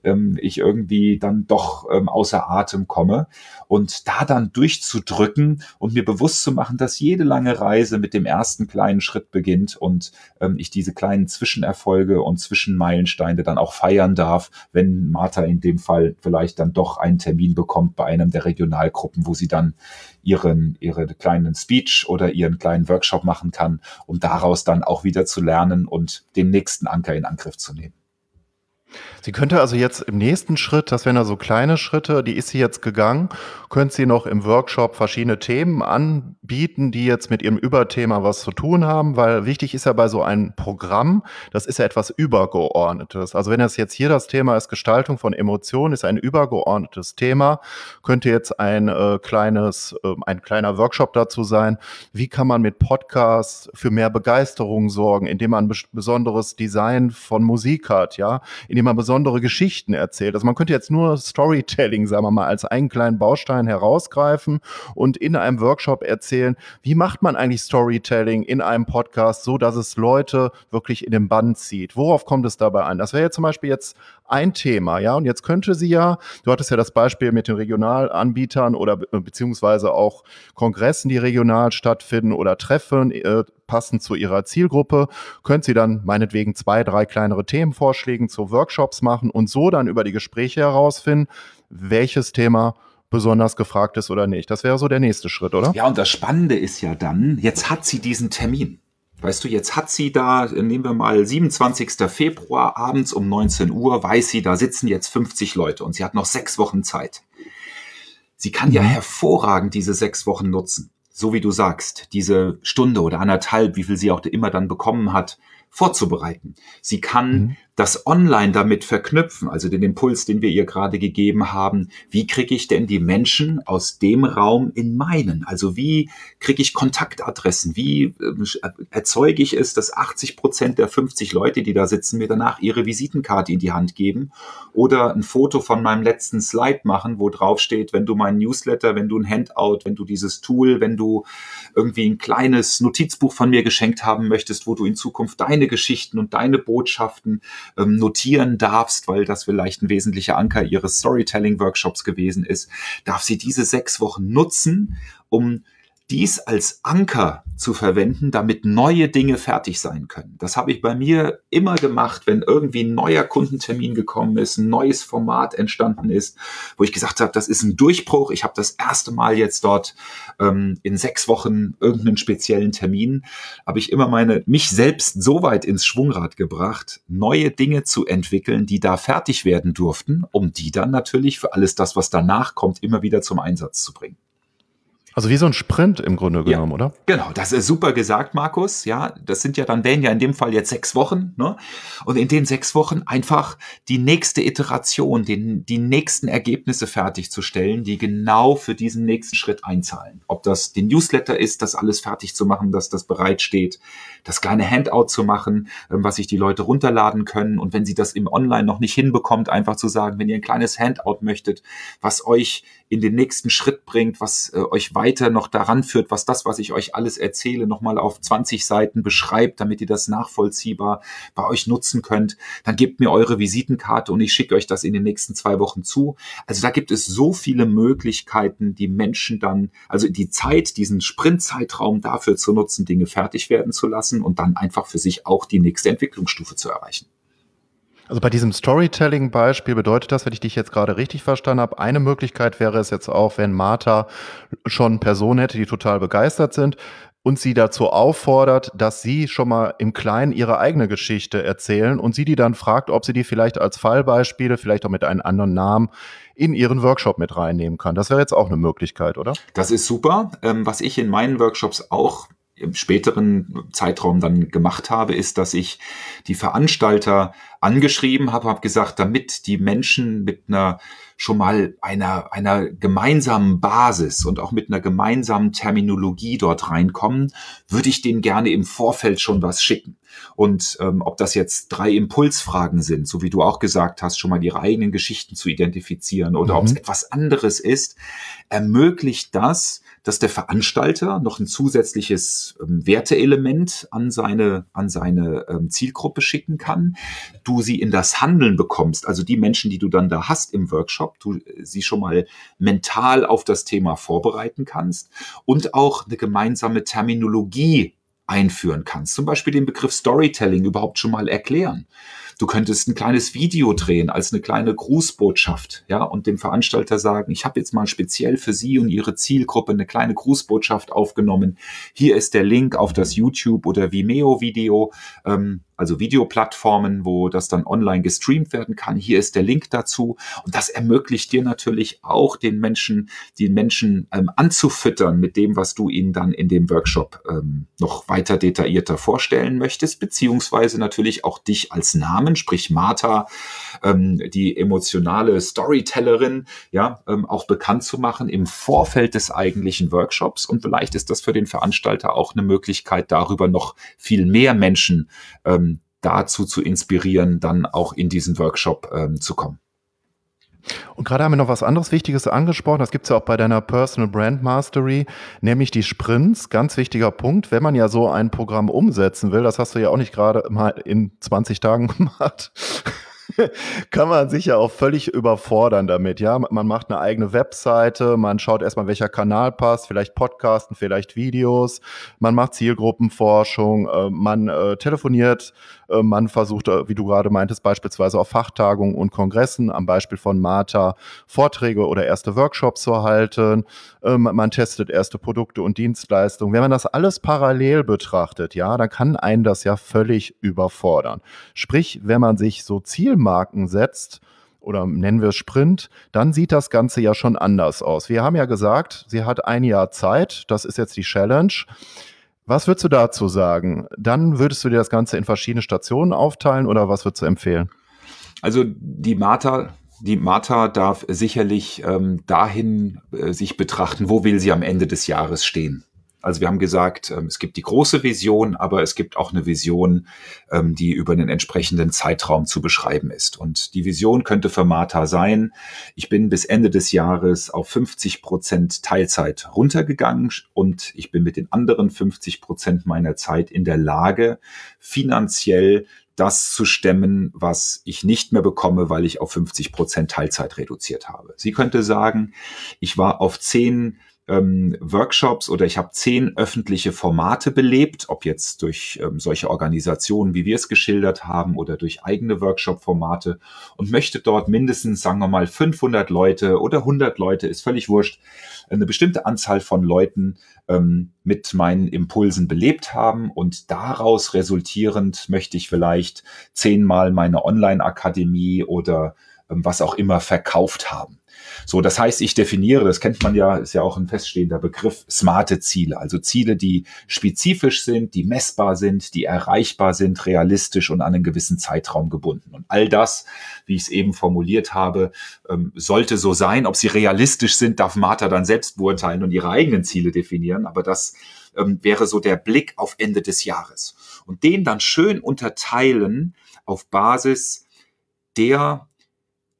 ähm, ich irgendwie dann doch ähm, außer Atem komme. Und da dann durchzudrücken und mir bewusst zu machen, dass jede lange Reise mit dem ersten kleinen Schritt beginnt und ähm, ich diese kleinen Zwischenerfolge und Zwischenmeilensteine dann auch feiern darf, wenn Martha in dem Fall vielleicht dann doch einen Termin bekommt bei einem der Regionalgruppen, wo sie dann ihren, ihre kleinen Speech oder ihren kleinen Workshop machen kann, um daraus dann auch wieder zu lernen und den nächsten Anker in Angriff zu nehmen. Sie könnte also jetzt im nächsten Schritt, das wären ja so kleine Schritte, die ist sie jetzt gegangen, könnte sie noch im Workshop verschiedene Themen anbieten, die jetzt mit ihrem Überthema was zu tun haben, weil wichtig ist ja bei so einem Programm, das ist ja etwas Übergeordnetes. Also wenn das jetzt hier das Thema ist, Gestaltung von Emotionen, ist ein übergeordnetes Thema, könnte jetzt ein äh, kleines, äh, ein kleiner Workshop dazu sein, wie kann man mit Podcasts für mehr Begeisterung sorgen, indem man besonderes Design von Musik hat, ja, indem man besondere Geschichten erzählt. Also man könnte jetzt nur Storytelling, sagen wir mal, als einen kleinen Baustein herausgreifen und in einem Workshop erzählen, wie macht man eigentlich Storytelling in einem Podcast, so dass es Leute wirklich in den Band zieht. Worauf kommt es dabei an? Das wäre jetzt zum Beispiel jetzt ein Thema, ja. Und jetzt könnte sie ja, du hattest ja das Beispiel mit den Regionalanbietern oder beziehungsweise auch Kongressen, die regional stattfinden oder Treffen, äh, passend zu ihrer Zielgruppe, könnt sie dann meinetwegen zwei, drei kleinere Themenvorschläge zu Workshops machen und so dann über die Gespräche herausfinden, welches Thema besonders gefragt ist oder nicht. Das wäre so der nächste Schritt, oder? Ja, und das Spannende ist ja dann, jetzt hat sie diesen Termin. Weißt du, jetzt hat sie da, nehmen wir mal 27. Februar abends um 19 Uhr, weiß sie, da sitzen jetzt 50 Leute und sie hat noch sechs Wochen Zeit. Sie kann mhm. ja hervorragend diese sechs Wochen nutzen. So wie du sagst, diese Stunde oder anderthalb, wie viel sie auch immer dann bekommen hat, vorzubereiten. Sie kann mhm das online damit verknüpfen, also den Impuls, den wir ihr gerade gegeben haben, wie kriege ich denn die Menschen aus dem Raum in meinen? Also wie kriege ich Kontaktadressen? Wie äh, erzeuge ich es, dass 80 Prozent der 50 Leute, die da sitzen, mir danach ihre Visitenkarte in die Hand geben oder ein Foto von meinem letzten Slide machen, wo drauf steht, wenn du mein Newsletter, wenn du ein Handout, wenn du dieses Tool, wenn du irgendwie ein kleines Notizbuch von mir geschenkt haben möchtest, wo du in Zukunft deine Geschichten und deine Botschaften ähm, notieren darfst, weil das vielleicht ein wesentlicher Anker ihres Storytelling-Workshops gewesen ist, darf sie diese sechs Wochen nutzen, um dies als Anker zu verwenden, damit neue Dinge fertig sein können. Das habe ich bei mir immer gemacht, wenn irgendwie ein neuer Kundentermin gekommen ist, ein neues Format entstanden ist, wo ich gesagt habe, das ist ein Durchbruch. Ich habe das erste Mal jetzt dort ähm, in sechs Wochen irgendeinen speziellen Termin, habe ich immer meine mich selbst so weit ins Schwungrad gebracht, neue Dinge zu entwickeln, die da fertig werden durften, um die dann natürlich für alles das, was danach kommt, immer wieder zum Einsatz zu bringen. Also wie so ein Sprint im Grunde genommen, ja, oder? Genau, das ist super gesagt, Markus. Ja, das sind ja dann wären ja in dem Fall jetzt sechs Wochen, ne? Und in den sechs Wochen einfach die nächste Iteration, den, die nächsten Ergebnisse fertigzustellen, die genau für diesen nächsten Schritt einzahlen. Ob das den Newsletter ist, das alles fertig zu machen, dass das bereitsteht, das kleine Handout zu machen, ähm, was sich die Leute runterladen können. Und wenn sie das im Online noch nicht hinbekommt, einfach zu sagen, wenn ihr ein kleines Handout möchtet, was euch in den nächsten Schritt bringt, was äh, euch weiter noch daran führt, was das, was ich euch alles erzähle, nochmal auf 20 Seiten beschreibt, damit ihr das nachvollziehbar bei euch nutzen könnt, dann gebt mir eure Visitenkarte und ich schicke euch das in den nächsten zwei Wochen zu. Also da gibt es so viele Möglichkeiten, die Menschen dann, also die Zeit, diesen Sprintzeitraum dafür zu nutzen, Dinge fertig werden zu lassen und dann einfach für sich auch die nächste Entwicklungsstufe zu erreichen. Also bei diesem Storytelling-Beispiel bedeutet das, wenn ich dich jetzt gerade richtig verstanden habe, eine Möglichkeit wäre es jetzt auch, wenn Martha schon Personen hätte, die total begeistert sind und sie dazu auffordert, dass sie schon mal im Kleinen ihre eigene Geschichte erzählen und sie die dann fragt, ob sie die vielleicht als Fallbeispiele, vielleicht auch mit einem anderen Namen in ihren Workshop mit reinnehmen kann. Das wäre jetzt auch eine Möglichkeit, oder? Das ist super. Ähm, was ich in meinen Workshops auch im späteren Zeitraum dann gemacht habe, ist, dass ich die Veranstalter angeschrieben habe, habe gesagt, damit die Menschen mit einer schon mal einer, einer gemeinsamen Basis und auch mit einer gemeinsamen Terminologie dort reinkommen, würde ich denen gerne im Vorfeld schon was schicken. Und ähm, ob das jetzt drei Impulsfragen sind, so wie du auch gesagt hast, schon mal ihre eigenen Geschichten zu identifizieren oder mhm. ob es etwas anderes ist, ermöglicht das, dass der Veranstalter noch ein zusätzliches ähm, Werteelement an seine, an seine ähm, Zielgruppe schicken kann. Du sie in das Handeln bekommst, also die Menschen, die du dann da hast im Workshop, du äh, sie schon mal mental auf das Thema vorbereiten kannst und auch eine gemeinsame Terminologie einführen kannst. Zum Beispiel den Begriff Storytelling überhaupt schon mal erklären. Du könntest ein kleines Video drehen als eine kleine Grußbotschaft, ja, und dem Veranstalter sagen, ich habe jetzt mal speziell für Sie und Ihre Zielgruppe eine kleine Grußbotschaft aufgenommen. Hier ist der Link auf das YouTube oder Vimeo-Video. Ähm, also Videoplattformen, wo das dann online gestreamt werden kann. Hier ist der Link dazu. Und das ermöglicht dir natürlich auch den Menschen, den Menschen ähm, anzufüttern mit dem, was du ihnen dann in dem Workshop ähm, noch weiter detaillierter vorstellen möchtest, beziehungsweise natürlich auch dich als Namen, sprich Martha, ähm, die emotionale Storytellerin, ja, ähm, auch bekannt zu machen im Vorfeld des eigentlichen Workshops. Und vielleicht ist das für den Veranstalter auch eine Möglichkeit, darüber noch viel mehr Menschen ähm, dazu zu inspirieren, dann auch in diesen Workshop ähm, zu kommen. Und gerade haben wir noch was anderes Wichtiges angesprochen. Das gibt es ja auch bei deiner Personal Brand Mastery, nämlich die Sprints. Ganz wichtiger Punkt. Wenn man ja so ein Programm umsetzen will, das hast du ja auch nicht gerade mal in 20 Tagen [laughs] gemacht, kann man sich ja auch völlig überfordern damit. Ja, man macht eine eigene Webseite, man schaut erstmal, welcher Kanal passt, vielleicht Podcasten, vielleicht Videos, man macht Zielgruppenforschung, äh, man äh, telefoniert man versucht, äh, wie du gerade meintest, beispielsweise auf Fachtagungen und Kongressen, am Beispiel von Martha, Vorträge oder erste Workshops zu halten. Ähm, man testet erste Produkte und Dienstleistungen. Wenn man das alles parallel betrachtet, ja, dann kann einen das ja völlig überfordern. Sprich, wenn man sich so Zielmarken setzt, oder nennen wir es Sprint, dann sieht das Ganze ja schon anders aus. Wir haben ja gesagt, sie hat ein Jahr Zeit, das ist jetzt die Challenge. Was würdest du dazu sagen? Dann würdest du dir das Ganze in verschiedene Stationen aufteilen oder was würdest du empfehlen? Also die Martha, die Martha darf sicherlich ähm, dahin äh, sich betrachten, wo will sie am Ende des Jahres stehen. Also wir haben gesagt, ähm, es gibt die große Vision, aber es gibt auch eine Vision, ähm, die über einen entsprechenden Zeitraum zu beschreiben ist. Und die Vision könnte für Martha sein, ich bin bis Ende des Jahres auf 50 Prozent Teilzeit runtergegangen und ich bin mit den anderen 50 Prozent meiner Zeit in der Lage, finanziell das zu stemmen, was ich nicht mehr bekomme, weil ich auf 50 Prozent Teilzeit reduziert habe. Sie könnte sagen, ich war auf 10 ähm, Workshops oder ich habe zehn öffentliche Formate belebt, ob jetzt durch ähm, solche Organisationen, wie wir es geschildert haben, oder durch eigene Workshop-Formate und möchte dort mindestens, sagen wir mal, 500 Leute oder 100 Leute, ist völlig wurscht, eine bestimmte Anzahl von Leuten ähm, mit meinen Impulsen belebt haben und daraus resultierend möchte ich vielleicht zehnmal meine Online-Akademie oder ähm, was auch immer verkauft haben. So, das heißt, ich definiere, das kennt man ja, ist ja auch ein feststehender Begriff, smarte Ziele. Also Ziele, die spezifisch sind, die messbar sind, die erreichbar sind, realistisch und an einen gewissen Zeitraum gebunden. Und all das, wie ich es eben formuliert habe, ähm, sollte so sein. Ob sie realistisch sind, darf Martha dann selbst beurteilen und ihre eigenen Ziele definieren. Aber das ähm, wäre so der Blick auf Ende des Jahres. Und den dann schön unterteilen auf Basis der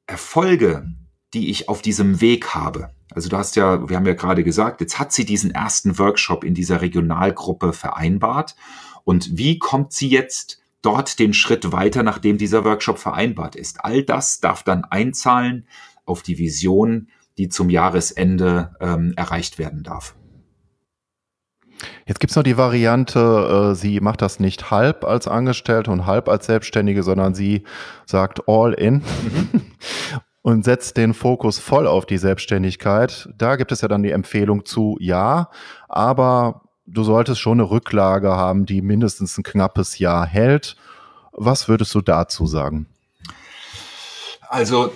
Erfolge, die ich auf diesem Weg habe. Also du hast ja, wir haben ja gerade gesagt, jetzt hat sie diesen ersten Workshop in dieser Regionalgruppe vereinbart. Und wie kommt sie jetzt dort den Schritt weiter, nachdem dieser Workshop vereinbart ist? All das darf dann einzahlen auf die Vision, die zum Jahresende ähm, erreicht werden darf. Jetzt gibt es noch die Variante, äh, sie macht das nicht halb als Angestellte und halb als Selbstständige, sondern sie sagt all in. Mhm. [laughs] und setzt den Fokus voll auf die Selbstständigkeit. Da gibt es ja dann die Empfehlung zu, ja, aber du solltest schon eine Rücklage haben, die mindestens ein knappes Jahr hält. Was würdest du dazu sagen? Also,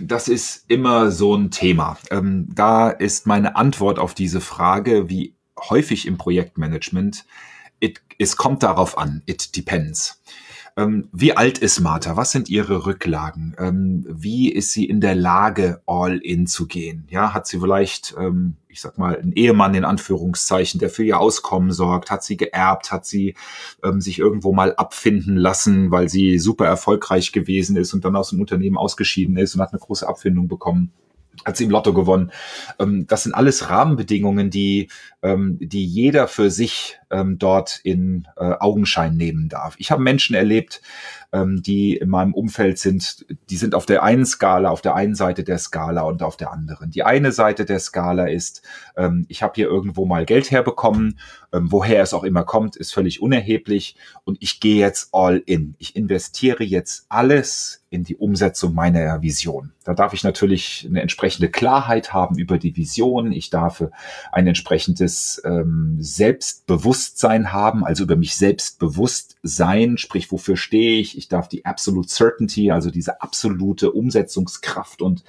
das ist immer so ein Thema. Ähm, da ist meine Antwort auf diese Frage, wie häufig im Projektmanagement, it, es kommt darauf an, it depends. Ähm, wie alt ist Martha? Was sind ihre Rücklagen? Ähm, wie ist sie in der Lage, all in zu gehen? Ja, hat sie vielleicht, ähm, ich sag mal, einen Ehemann in Anführungszeichen, der für ihr Auskommen sorgt? Hat sie geerbt? Hat sie sich irgendwo mal abfinden lassen, weil sie super erfolgreich gewesen ist und dann aus dem Unternehmen ausgeschieden ist und hat eine große Abfindung bekommen? Hat sie im Lotto gewonnen. Ähm, das sind alles Rahmenbedingungen, die, ähm, die jeder für sich ähm, dort in äh, Augenschein nehmen darf. Ich habe Menschen erlebt, die in meinem Umfeld sind, die sind auf der einen Skala, auf der einen Seite der Skala und auf der anderen. Die eine Seite der Skala ist, ich habe hier irgendwo mal Geld herbekommen, ähm, woher es auch immer kommt, ist völlig unerheblich und ich gehe jetzt all in. Ich investiere jetzt alles in die Umsetzung meiner Vision. Da darf ich natürlich eine entsprechende Klarheit haben über die Vision. Ich darf ein entsprechendes ähm, Selbstbewusstsein haben, also über mich selbst bewusst sein, sprich, wofür stehe ich? Ich darf die Absolute Certainty, also diese absolute Umsetzungskraft und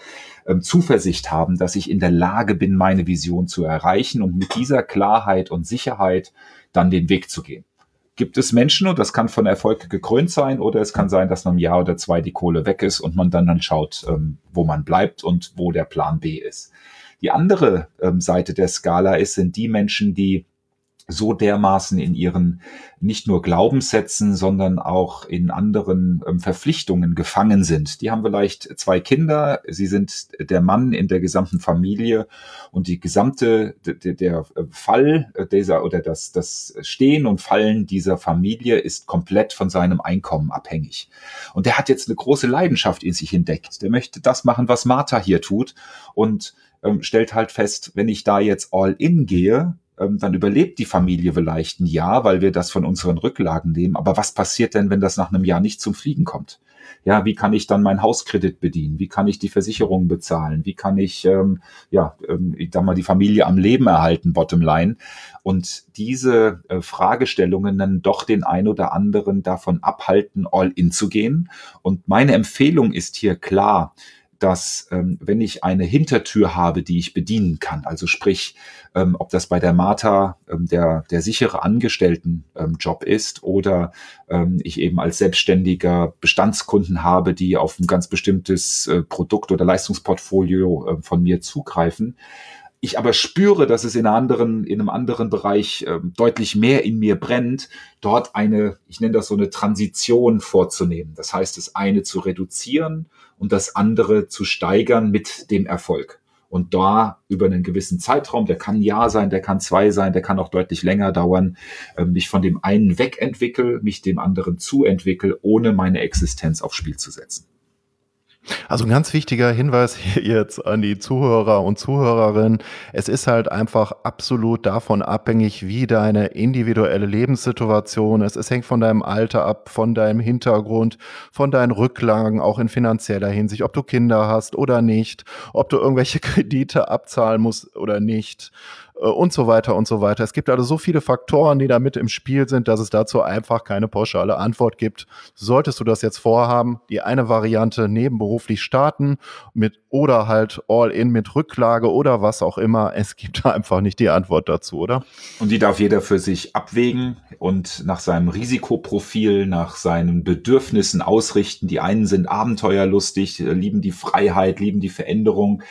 ähm, Zuversicht haben, dass ich in der Lage bin, meine Vision zu erreichen und mit dieser Klarheit und Sicherheit dann den Weg zu gehen gibt es Menschen und das kann von Erfolg gekrönt sein oder es kann sein, dass nach einem Jahr oder zwei die Kohle weg ist und man dann dann schaut, ähm, wo man bleibt und wo der Plan B ist. Die andere ähm, Seite der Skala ist, sind die Menschen, die so dermaßen in ihren nicht nur Glaubenssätzen, sondern auch in anderen ähm, Verpflichtungen gefangen sind. Die haben vielleicht zwei Kinder, sie sind der Mann in der gesamten Familie und die gesamte, der, der Fall dieser oder das, das Stehen und Fallen dieser Familie ist komplett von seinem Einkommen abhängig. Und der hat jetzt eine große Leidenschaft in sich entdeckt. Der möchte das machen, was Martha hier tut und ähm, stellt halt fest, wenn ich da jetzt all in gehe, ähm, dann überlebt die Familie vielleicht ein Jahr, weil wir das von unseren Rücklagen nehmen. Aber was passiert denn, wenn das nach einem Jahr nicht zum Fliegen kommt? Ja, wie kann ich dann meinen Hauskredit bedienen? Wie kann ich die Versicherungen bezahlen? Wie kann ich, ähm, ja, ähm, ich sag mal, die Familie am Leben erhalten, bottom line? Und diese äh, Fragestellungen dann doch den ein oder anderen davon abhalten, all in zu gehen. Und meine Empfehlung ist hier klar, dass ähm, wenn ich eine Hintertür habe, die ich bedienen kann, also sprich, ähm, ob das bei der Martha ähm, der, der sichere Angestelltenjob ähm, ist oder ähm, ich eben als selbstständiger Bestandskunden habe, die auf ein ganz bestimmtes äh, Produkt oder Leistungsportfolio äh, von mir zugreifen, ich aber spüre, dass es in, anderen, in einem anderen Bereich äh, deutlich mehr in mir brennt, dort eine, ich nenne das so eine Transition vorzunehmen. Das heißt, das eine zu reduzieren und das andere zu steigern mit dem Erfolg. Und da über einen gewissen Zeitraum, der kann ein Jahr sein, der kann zwei sein, der kann auch deutlich länger dauern, äh, mich von dem einen wegentwickle, mich dem anderen zuentwickle, ohne meine Existenz aufs Spiel zu setzen. Also ein ganz wichtiger Hinweis jetzt an die Zuhörer und Zuhörerinnen. Es ist halt einfach absolut davon abhängig, wie deine individuelle Lebenssituation ist. Es hängt von deinem Alter ab, von deinem Hintergrund, von deinen Rücklagen, auch in finanzieller Hinsicht, ob du Kinder hast oder nicht, ob du irgendwelche [laughs] Kredite abzahlen musst oder nicht. Äh, und so weiter und so weiter. Es gibt also so viele Faktoren, die da mit im Spiel sind, dass es dazu einfach keine pauschale Antwort gibt. Solltest du das jetzt vorhaben, die eine Variante nebenberuflich starten mit oder halt All-in mit Rücklage oder was auch immer. Es gibt [laughs] einfach nicht die Antwort dazu, oder? Und die darf jeder für sich abwägen und nach seinem Risikoprofil, nach seinen Bedürfnissen ausrichten. Die einen sind abenteuerlustig, lieben die Freiheit, lieben die Veränderung.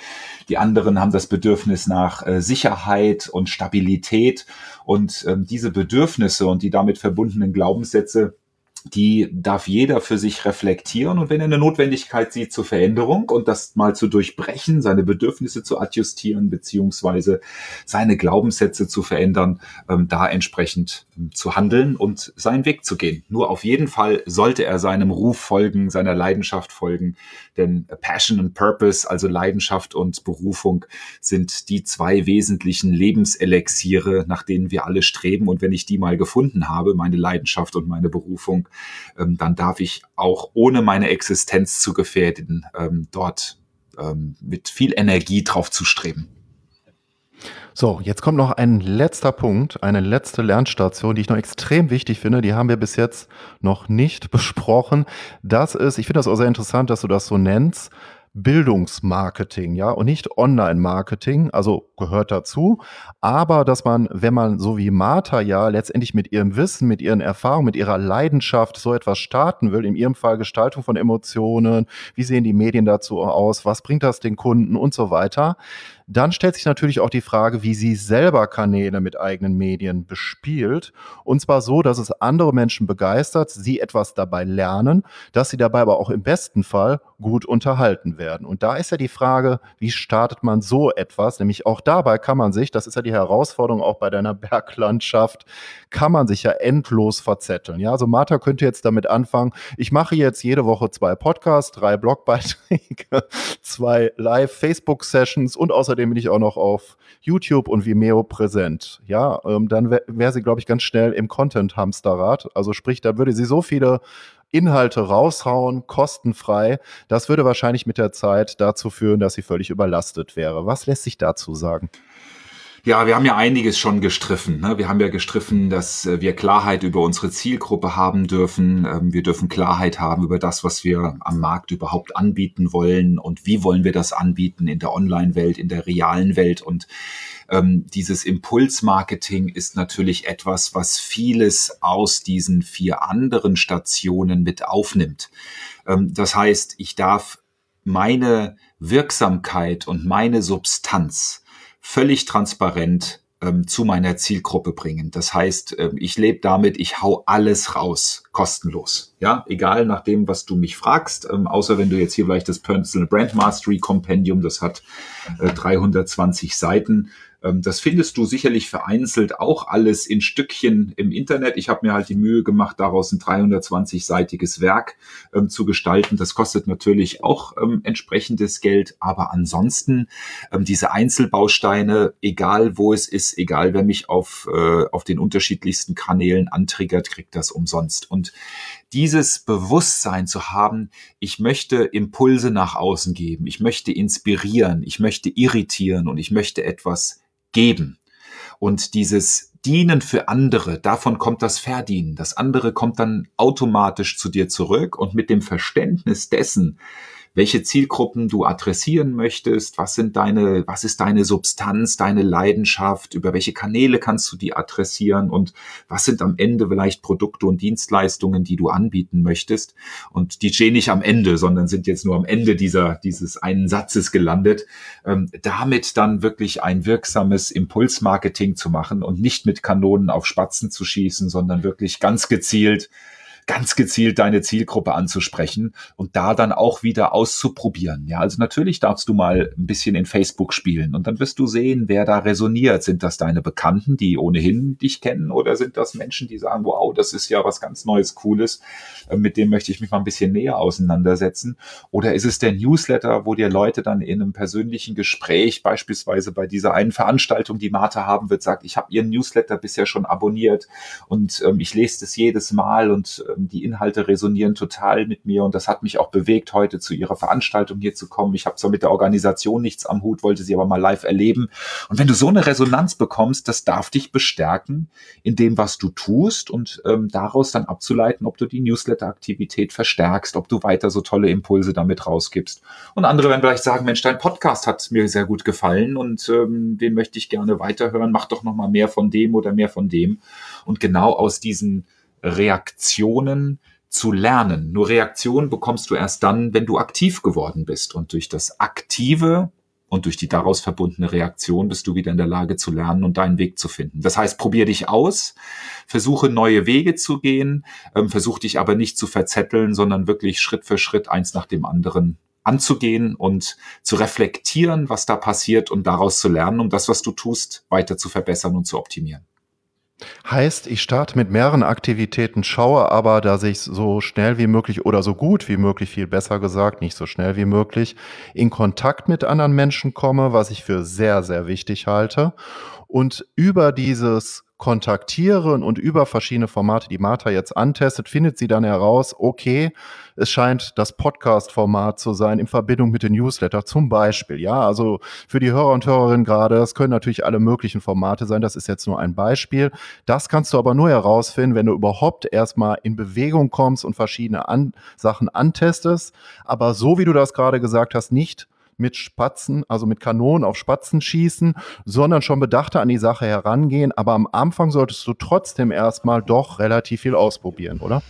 Die anderen haben das Bedürfnis nach äh, Sicherheit und Stabilität. Und ähm, diese Bedürfnisse und die damit verbundenen Glaubenssätze die darf jeder für sich reflektieren und wenn er eine Notwendigkeit sieht zur Veränderung und das mal zu durchbrechen, seine Bedürfnisse zu adjustieren beziehungsweise seine Glaubenssätze zu verändern, ähm, da entsprechend ähm, zu handeln und seinen Weg zu gehen. Nur auf jeden Fall sollte er seinem Ruf folgen, seiner Leidenschaft folgen, denn Passion und Purpose, also Leidenschaft und Berufung, sind die zwei wesentlichen Lebenselixiere, nach denen wir alle streben und wenn ich die mal gefunden habe, meine Leidenschaft und meine Berufung, ähm, dann darf ich auch ohne meine Existenz zu gefährden, ähm, dort ähm, mit viel Energie drauf zu streben. So, jetzt kommt noch ein letzter Punkt, eine letzte Lernstation, die ich noch extrem wichtig finde. Die haben wir bis jetzt noch nicht [laughs] besprochen. Das ist, ich finde das auch sehr interessant, dass du das so nennst. Bildungsmarketing, ja, und nicht Online-Marketing, also gehört dazu, aber dass man, wenn man so wie Martha ja letztendlich mit ihrem Wissen, mit ihren Erfahrungen, mit ihrer Leidenschaft so etwas starten will, in ihrem Fall Gestaltung von Emotionen, wie sehen die Medien dazu aus, was bringt das den Kunden und so weiter, dann stellt sich natürlich auch die Frage, wie sie selber Kanäle mit eigenen Medien bespielt. Und zwar so, dass es andere Menschen begeistert, sie etwas dabei lernen, dass sie dabei aber auch im besten Fall gut unterhalten werden. Und da ist ja die Frage, wie startet man so etwas? Nämlich auch dabei kann man sich, das ist ja die Herausforderung auch bei deiner [laughs] Berglandschaft, kann man sich ja endlos verzetteln. Ja, also Martha könnte jetzt damit anfangen, ich mache jetzt jede Woche zwei Podcasts, drei Blogbeiträge, [laughs] zwei Live-Facebook-Sessions und außerdem bin ich auch noch auf YouTube und Vimeo präsent. Ja, ähm, dann wäre wär sie, glaube ich, ganz schnell im Content-Hamsterrad. Also sprich, da würde sie so viele Inhalte raushauen, kostenfrei. Das würde wahrscheinlich mit der Zeit dazu führen, dass sie völlig überlastet wäre. Was lässt sich dazu sagen? Ja, wir haben ja einiges schon gestriffen. Ne? Wir haben ja gestriffen, dass äh, wir Klarheit über unsere Zielgruppe haben dürfen. Ähm, wir dürfen Klarheit haben über das, was wir am Markt überhaupt anbieten wollen und wie wollen wir das anbieten in der Online-Welt, in der realen Welt. Und ähm, dieses Impulsmarketing ist natürlich etwas, was vieles aus diesen vier anderen Stationen mit aufnimmt. Ähm, das heißt, ich darf meine Wirksamkeit und meine Substanz völlig transparent ähm, zu meiner Zielgruppe bringen. Das heißt, äh, ich lebe damit, ich hau alles raus, kostenlos. Ja, egal nach dem, was du mich fragst, ähm, außer wenn du jetzt hier vielleicht das Personal Brand Mastery Compendium, das hat äh, 320 Seiten, das findest du sicherlich vereinzelt auch alles in Stückchen im Internet. Ich habe mir halt die Mühe gemacht, daraus ein 320-seitiges Werk ähm, zu gestalten. Das kostet natürlich auch ähm, entsprechendes Geld, aber ansonsten ähm, diese Einzelbausteine, egal wo es ist, egal wer mich auf, äh, auf den unterschiedlichsten Kanälen antriggert, kriegt das umsonst. Und dieses Bewusstsein zu haben, ich möchte Impulse nach außen geben, ich möchte inspirieren, ich möchte irritieren und ich möchte etwas geben. Und dieses Dienen für andere, davon kommt das Verdienen. Das andere kommt dann automatisch zu dir zurück und mit dem Verständnis dessen, welche Zielgruppen du adressieren möchtest, was sind deine, was ist deine Substanz, deine Leidenschaft, über welche Kanäle kannst du die adressieren und was sind am Ende vielleicht Produkte und Dienstleistungen, die du anbieten möchtest. Und die stehen nicht am Ende, sondern sind jetzt nur am Ende dieser, dieses einen Satzes gelandet. Ähm, damit dann wirklich ein wirksames Impulsmarketing zu machen und nicht mit Kanonen auf Spatzen zu schießen, sondern wirklich ganz gezielt ganz gezielt deine Zielgruppe anzusprechen und da dann auch wieder auszuprobieren. Ja, also natürlich darfst du mal ein bisschen in Facebook spielen und dann wirst du sehen, wer da resoniert. Sind das deine Bekannten, die ohnehin dich kennen oder sind das Menschen, die sagen, wow, das ist ja was ganz Neues, Cooles, äh, mit dem möchte ich mich mal ein bisschen näher auseinandersetzen? Oder ist es der Newsletter, wo dir Leute dann in einem persönlichen Gespräch, beispielsweise bei dieser einen Veranstaltung, die Martha haben wird, sagt, ich habe ihren Newsletter bisher schon abonniert und ähm, ich lese das jedes Mal und die Inhalte resonieren total mit mir und das hat mich auch bewegt, heute zu ihrer Veranstaltung hier zu kommen. Ich habe zwar mit der Organisation nichts am Hut, wollte sie aber mal live erleben. Und wenn du so eine Resonanz bekommst, das darf dich bestärken in dem, was du tust und ähm, daraus dann abzuleiten, ob du die Newsletter-Aktivität verstärkst, ob du weiter so tolle Impulse damit rausgibst. Und andere werden vielleicht sagen, Mensch, dein Podcast hat mir sehr gut gefallen und ähm, den möchte ich gerne weiterhören. Mach doch noch mal mehr von dem oder mehr von dem. Und genau aus diesen Reaktionen zu lernen. Nur Reaktionen bekommst du erst dann, wenn du aktiv geworden bist. Und durch das Aktive und durch die daraus verbundene Reaktion bist du wieder in der Lage zu lernen und deinen Weg zu finden. Das heißt, probier dich aus, versuche neue Wege zu gehen, ähm, versuch dich aber nicht zu verzetteln, sondern wirklich Schritt für Schritt eins nach dem anderen anzugehen und zu reflektieren, was da passiert und daraus zu lernen, um das, was du tust, weiter zu verbessern und zu optimieren. Heißt, ich starte mit mehreren Aktivitäten, schaue aber, dass ich so schnell wie möglich oder so gut wie möglich, viel besser gesagt, nicht so schnell wie möglich, in Kontakt mit anderen Menschen komme, was ich für sehr, sehr wichtig halte. Und über dieses kontaktieren und über verschiedene Formate, die Martha jetzt antestet, findet sie dann heraus, okay, es scheint das Podcast-Format zu sein in Verbindung mit den Newsletter zum Beispiel. Ja, also für die Hörer und Hörerinnen gerade, das können natürlich alle möglichen Formate sein. Das ist jetzt nur ein Beispiel. Das kannst du aber nur herausfinden, wenn du überhaupt erstmal in Bewegung kommst und verschiedene an Sachen antestest. Aber so wie du das gerade gesagt hast, nicht mit Spatzen, also mit Kanonen auf Spatzen schießen, sondern schon bedachter an die Sache herangehen. Aber am Anfang solltest du trotzdem erstmal doch relativ viel ausprobieren, oder?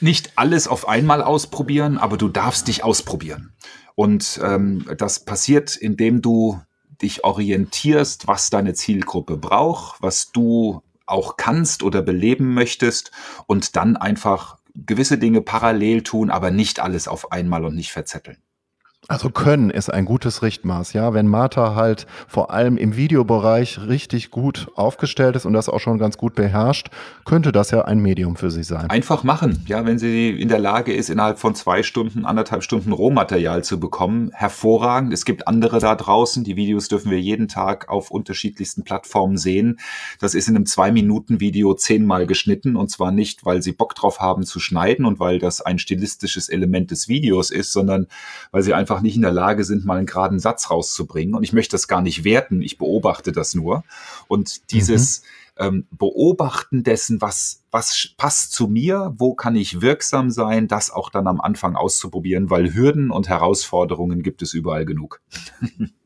Nicht alles auf einmal ausprobieren, aber du darfst dich ausprobieren. Und ähm, das passiert, indem du dich orientierst, was deine Zielgruppe braucht, was du auch kannst oder beleben möchtest und dann einfach gewisse Dinge parallel tun, aber nicht alles auf einmal und nicht verzetteln. Also können ist ein gutes Richtmaß, ja. Wenn Martha halt vor allem im Videobereich richtig gut aufgestellt ist und das auch schon ganz gut beherrscht, könnte das ja ein Medium für sie sein. Einfach machen, ja. Wenn sie in der Lage ist, innerhalb von zwei Stunden, anderthalb Stunden Rohmaterial zu bekommen, hervorragend. Es gibt andere da draußen. Die Videos dürfen wir jeden Tag auf unterschiedlichsten Plattformen sehen. Das ist in einem Zwei-Minuten-Video zehnmal geschnitten und zwar nicht, weil sie Bock drauf haben zu schneiden und weil das ein stilistisches Element des Videos ist, sondern weil sie einfach einfach nicht in der Lage sind, mal einen geraden Satz rauszubringen. Und ich möchte das gar nicht werten, ich beobachte das nur. Und dieses mhm. ähm, Beobachten dessen, was, was passt zu mir, wo kann ich wirksam sein, das auch dann am Anfang auszuprobieren, weil Hürden und Herausforderungen gibt es überall genug. [laughs]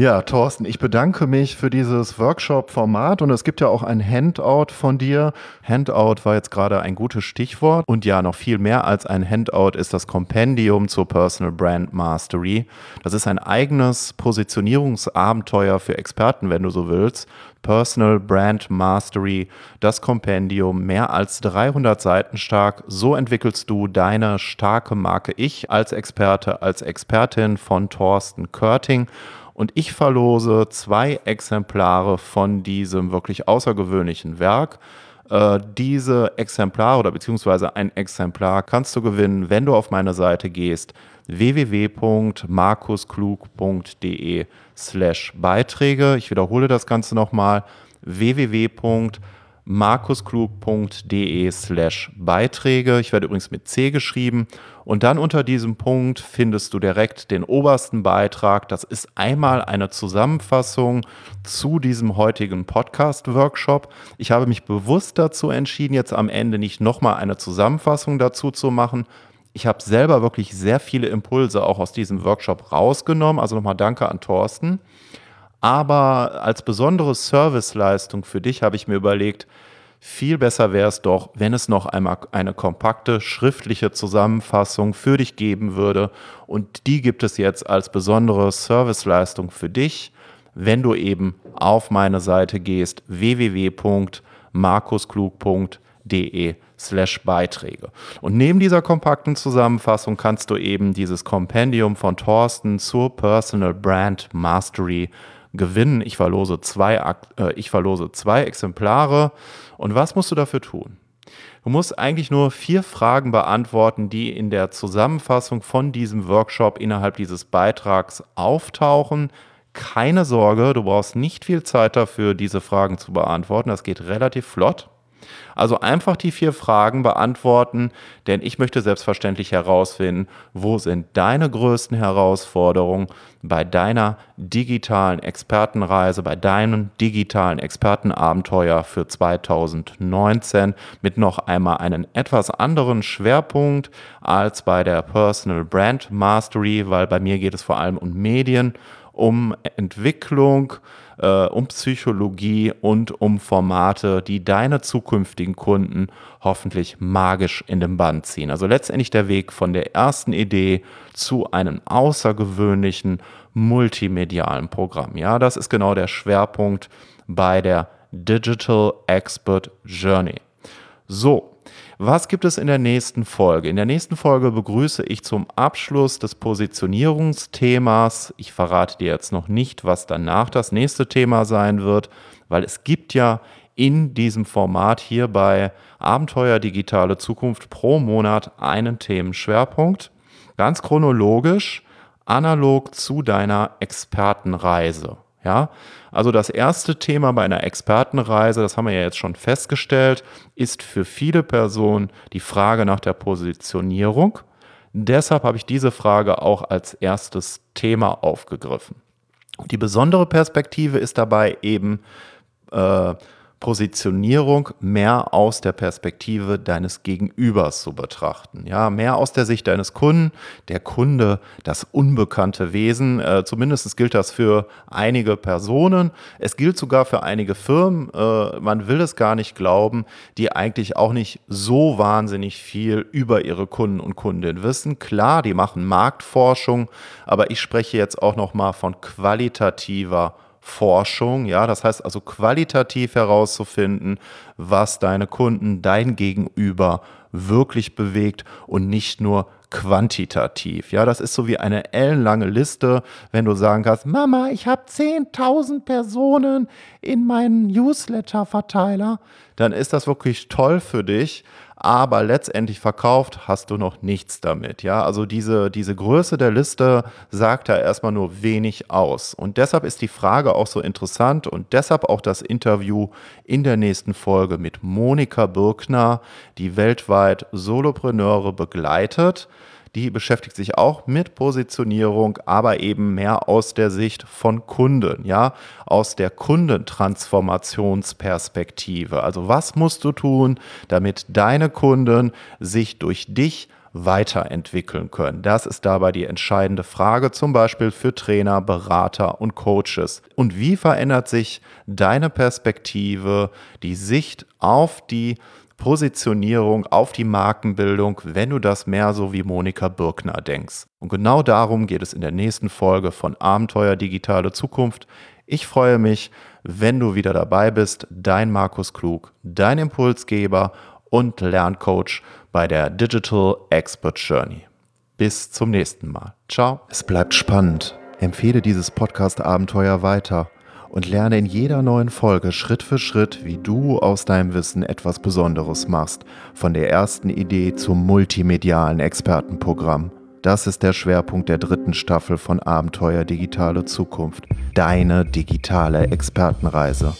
Ja, Thorsten, ich bedanke mich für dieses Workshop-Format und es gibt ja auch ein Handout von dir. Handout war jetzt gerade ein gutes Stichwort und ja, noch viel mehr als ein Handout ist das Kompendium zur Personal Brand Mastery. Das ist ein eigenes Positionierungsabenteuer für Experten, wenn du so willst. Personal Brand Mastery, das Kompendium, mehr als 300 Seiten stark. So entwickelst du deine starke Marke Ich als Experte, als Expertin von Thorsten Körting. Und ich verlose zwei Exemplare von diesem wirklich außergewöhnlichen Werk. Äh, diese Exemplare oder beziehungsweise ein Exemplar kannst du gewinnen, wenn du auf meine Seite gehst www.markusklug.de slash Beiträge. Ich wiederhole das Ganze nochmal www.markusklug.de markusklug.de slash Beiträge. Ich werde übrigens mit C geschrieben. Und dann unter diesem Punkt findest du direkt den obersten Beitrag. Das ist einmal eine Zusammenfassung zu diesem heutigen Podcast-Workshop. Ich habe mich bewusst dazu entschieden, jetzt am Ende nicht nochmal eine Zusammenfassung dazu zu machen. Ich habe selber wirklich sehr viele Impulse auch aus diesem Workshop rausgenommen. Also nochmal danke an Thorsten. Aber als besondere Serviceleistung für dich habe ich mir überlegt, viel besser wäre es doch, wenn es noch einmal eine kompakte schriftliche Zusammenfassung für dich geben würde. Und die gibt es jetzt als besondere Serviceleistung für dich, wenn du eben auf meine Seite gehst www.markusklug.de slash Beiträge. Und neben dieser kompakten Zusammenfassung kannst du eben dieses Kompendium von Thorsten zur Personal Brand Mastery gewinnen. Ich verlose zwei, äh, ich verlose zwei Exemplare. Und was musst du dafür tun? Du musst eigentlich nur vier Fragen beantworten, die in der Zusammenfassung von diesem Workshop innerhalb dieses Beitrags auftauchen. Keine Sorge, du brauchst nicht viel Zeit dafür, diese Fragen zu beantworten. Das geht relativ flott. Also einfach die vier Fragen beantworten, denn ich möchte selbstverständlich herausfinden, wo sind deine größten Herausforderungen bei deiner digitalen Expertenreise, bei deinem digitalen Expertenabenteuer für 2019 mit noch einmal einen etwas anderen Schwerpunkt als bei der Personal Brand Mastery, weil bei mir geht es vor allem um Medien, um Entwicklung, äh, um Psychologie und um Formate, die deine zukünftigen Kunden hoffentlich magisch in den Band ziehen. Also letztendlich der Weg von der ersten Idee zu einem außergewöhnlichen multimedialen Programm. Ja, das ist genau der Schwerpunkt bei der Digital Expert Journey. So, was gibt es in der nächsten Folge? In der nächsten Folge begrüße ich zum Abschluss des Positionierungsthemas, ich verrate dir jetzt noch nicht, was danach das nächste Thema sein wird, weil es gibt ja in diesem Format hier bei Abenteuer Digitale Zukunft pro Monat einen Themenschwerpunkt, ganz chronologisch, analog zu deiner Expertenreise. Ja, also das erste Thema bei einer Expertenreise, das haben wir ja jetzt schon festgestellt, ist für viele Personen die Frage nach der Positionierung. Deshalb habe ich diese Frage auch als erstes Thema aufgegriffen. Die besondere Perspektive ist dabei eben äh, Positionierung mehr aus der Perspektive deines Gegenübers zu betrachten. Ja, mehr aus der Sicht deines Kunden. Der Kunde, das unbekannte Wesen. Äh, zumindest gilt das für einige Personen. Es gilt sogar für einige Firmen. Äh, man will es gar nicht glauben, die eigentlich auch nicht so wahnsinnig viel über ihre Kunden und Kundinnen wissen. Klar, die machen Marktforschung, aber ich spreche jetzt auch noch mal von qualitativer Forschung, ja, das heißt also qualitativ herauszufinden, was deine Kunden, dein Gegenüber wirklich bewegt und nicht nur quantitativ. Ja, das ist so wie eine ellenlange Liste, wenn du sagen kannst, Mama, ich habe 10.000 Personen in meinen Newsletter-Verteiler, dann ist das wirklich toll für dich aber letztendlich verkauft hast du noch nichts damit. Ja, also diese, diese Größe der Liste sagt da erstmal nur wenig aus. Und deshalb ist die Frage auch so interessant und deshalb auch das Interview in der nächsten Folge mit Monika Birkner, die weltweit Solopreneure begleitet. Die beschäftigt sich auch mit Positionierung, aber eben mehr aus der Sicht von Kunden, ja, aus der Kundentransformationsperspektive. Also was musst du tun, damit deine Kunden sich durch dich weiterentwickeln können? Das ist dabei die entscheidende Frage, zum Beispiel für Trainer, Berater und Coaches. Und wie verändert sich deine Perspektive, die Sicht auf die Positionierung, auf die Markenbildung, wenn du das mehr so wie Monika Birkner denkst. Und genau darum geht es in der nächsten Folge von Abenteuer Digitale Zukunft. Ich freue mich, wenn du wieder dabei bist. Dein Markus Klug, dein Impulsgeber und Lerncoach bei der Digital Expert Journey. Bis zum nächsten Mal. Ciao. Es bleibt spannend. Empfehle dieses Podcast-Abenteuer weiter und lerne in jeder neuen Folge Schritt für Schritt, wie du aus deinem Wissen etwas Besonderes machst, von der ersten Idee zum multimedialen Expertenprogramm. Das ist der Schwerpunkt der dritten Staffel von Abenteuer Digitale Zukunft, deine digitale Expertenreise.